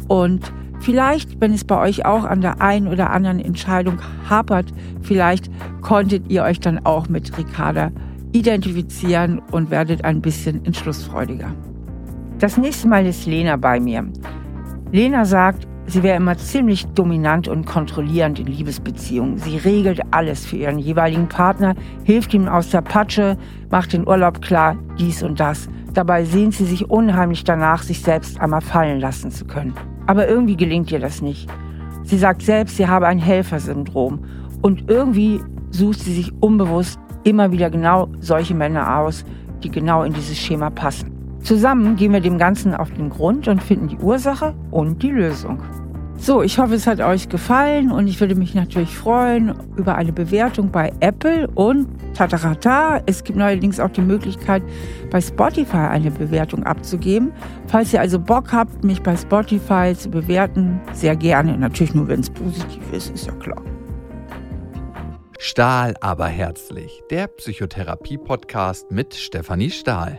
und vielleicht, wenn es bei euch auch an der einen oder anderen Entscheidung hapert, vielleicht konntet ihr euch dann auch mit Ricarda identifizieren und werdet ein bisschen entschlussfreudiger. Das nächste Mal ist Lena bei mir. Lena sagt, Sie wäre immer ziemlich dominant und kontrollierend in Liebesbeziehungen. Sie regelt alles für ihren jeweiligen Partner, hilft ihm aus der Patsche, macht den Urlaub klar, dies und das. Dabei sehnt sie sich unheimlich danach, sich selbst einmal fallen lassen zu können. Aber irgendwie gelingt ihr das nicht. Sie sagt selbst, sie habe ein Helfersyndrom. Und irgendwie sucht sie sich unbewusst immer wieder genau solche Männer aus, die genau in dieses Schema passen. Zusammen gehen wir dem Ganzen auf den Grund und finden die Ursache und die Lösung. So, ich hoffe, es hat euch gefallen und ich würde mich natürlich freuen über eine Bewertung bei Apple und tatarata. Es gibt neuerdings auch die Möglichkeit, bei Spotify eine Bewertung abzugeben. Falls ihr also Bock habt, mich bei Spotify zu bewerten, sehr gerne. Natürlich nur, wenn es positiv ist, ist ja klar. Stahl aber herzlich, der Psychotherapie-Podcast mit Stefanie Stahl.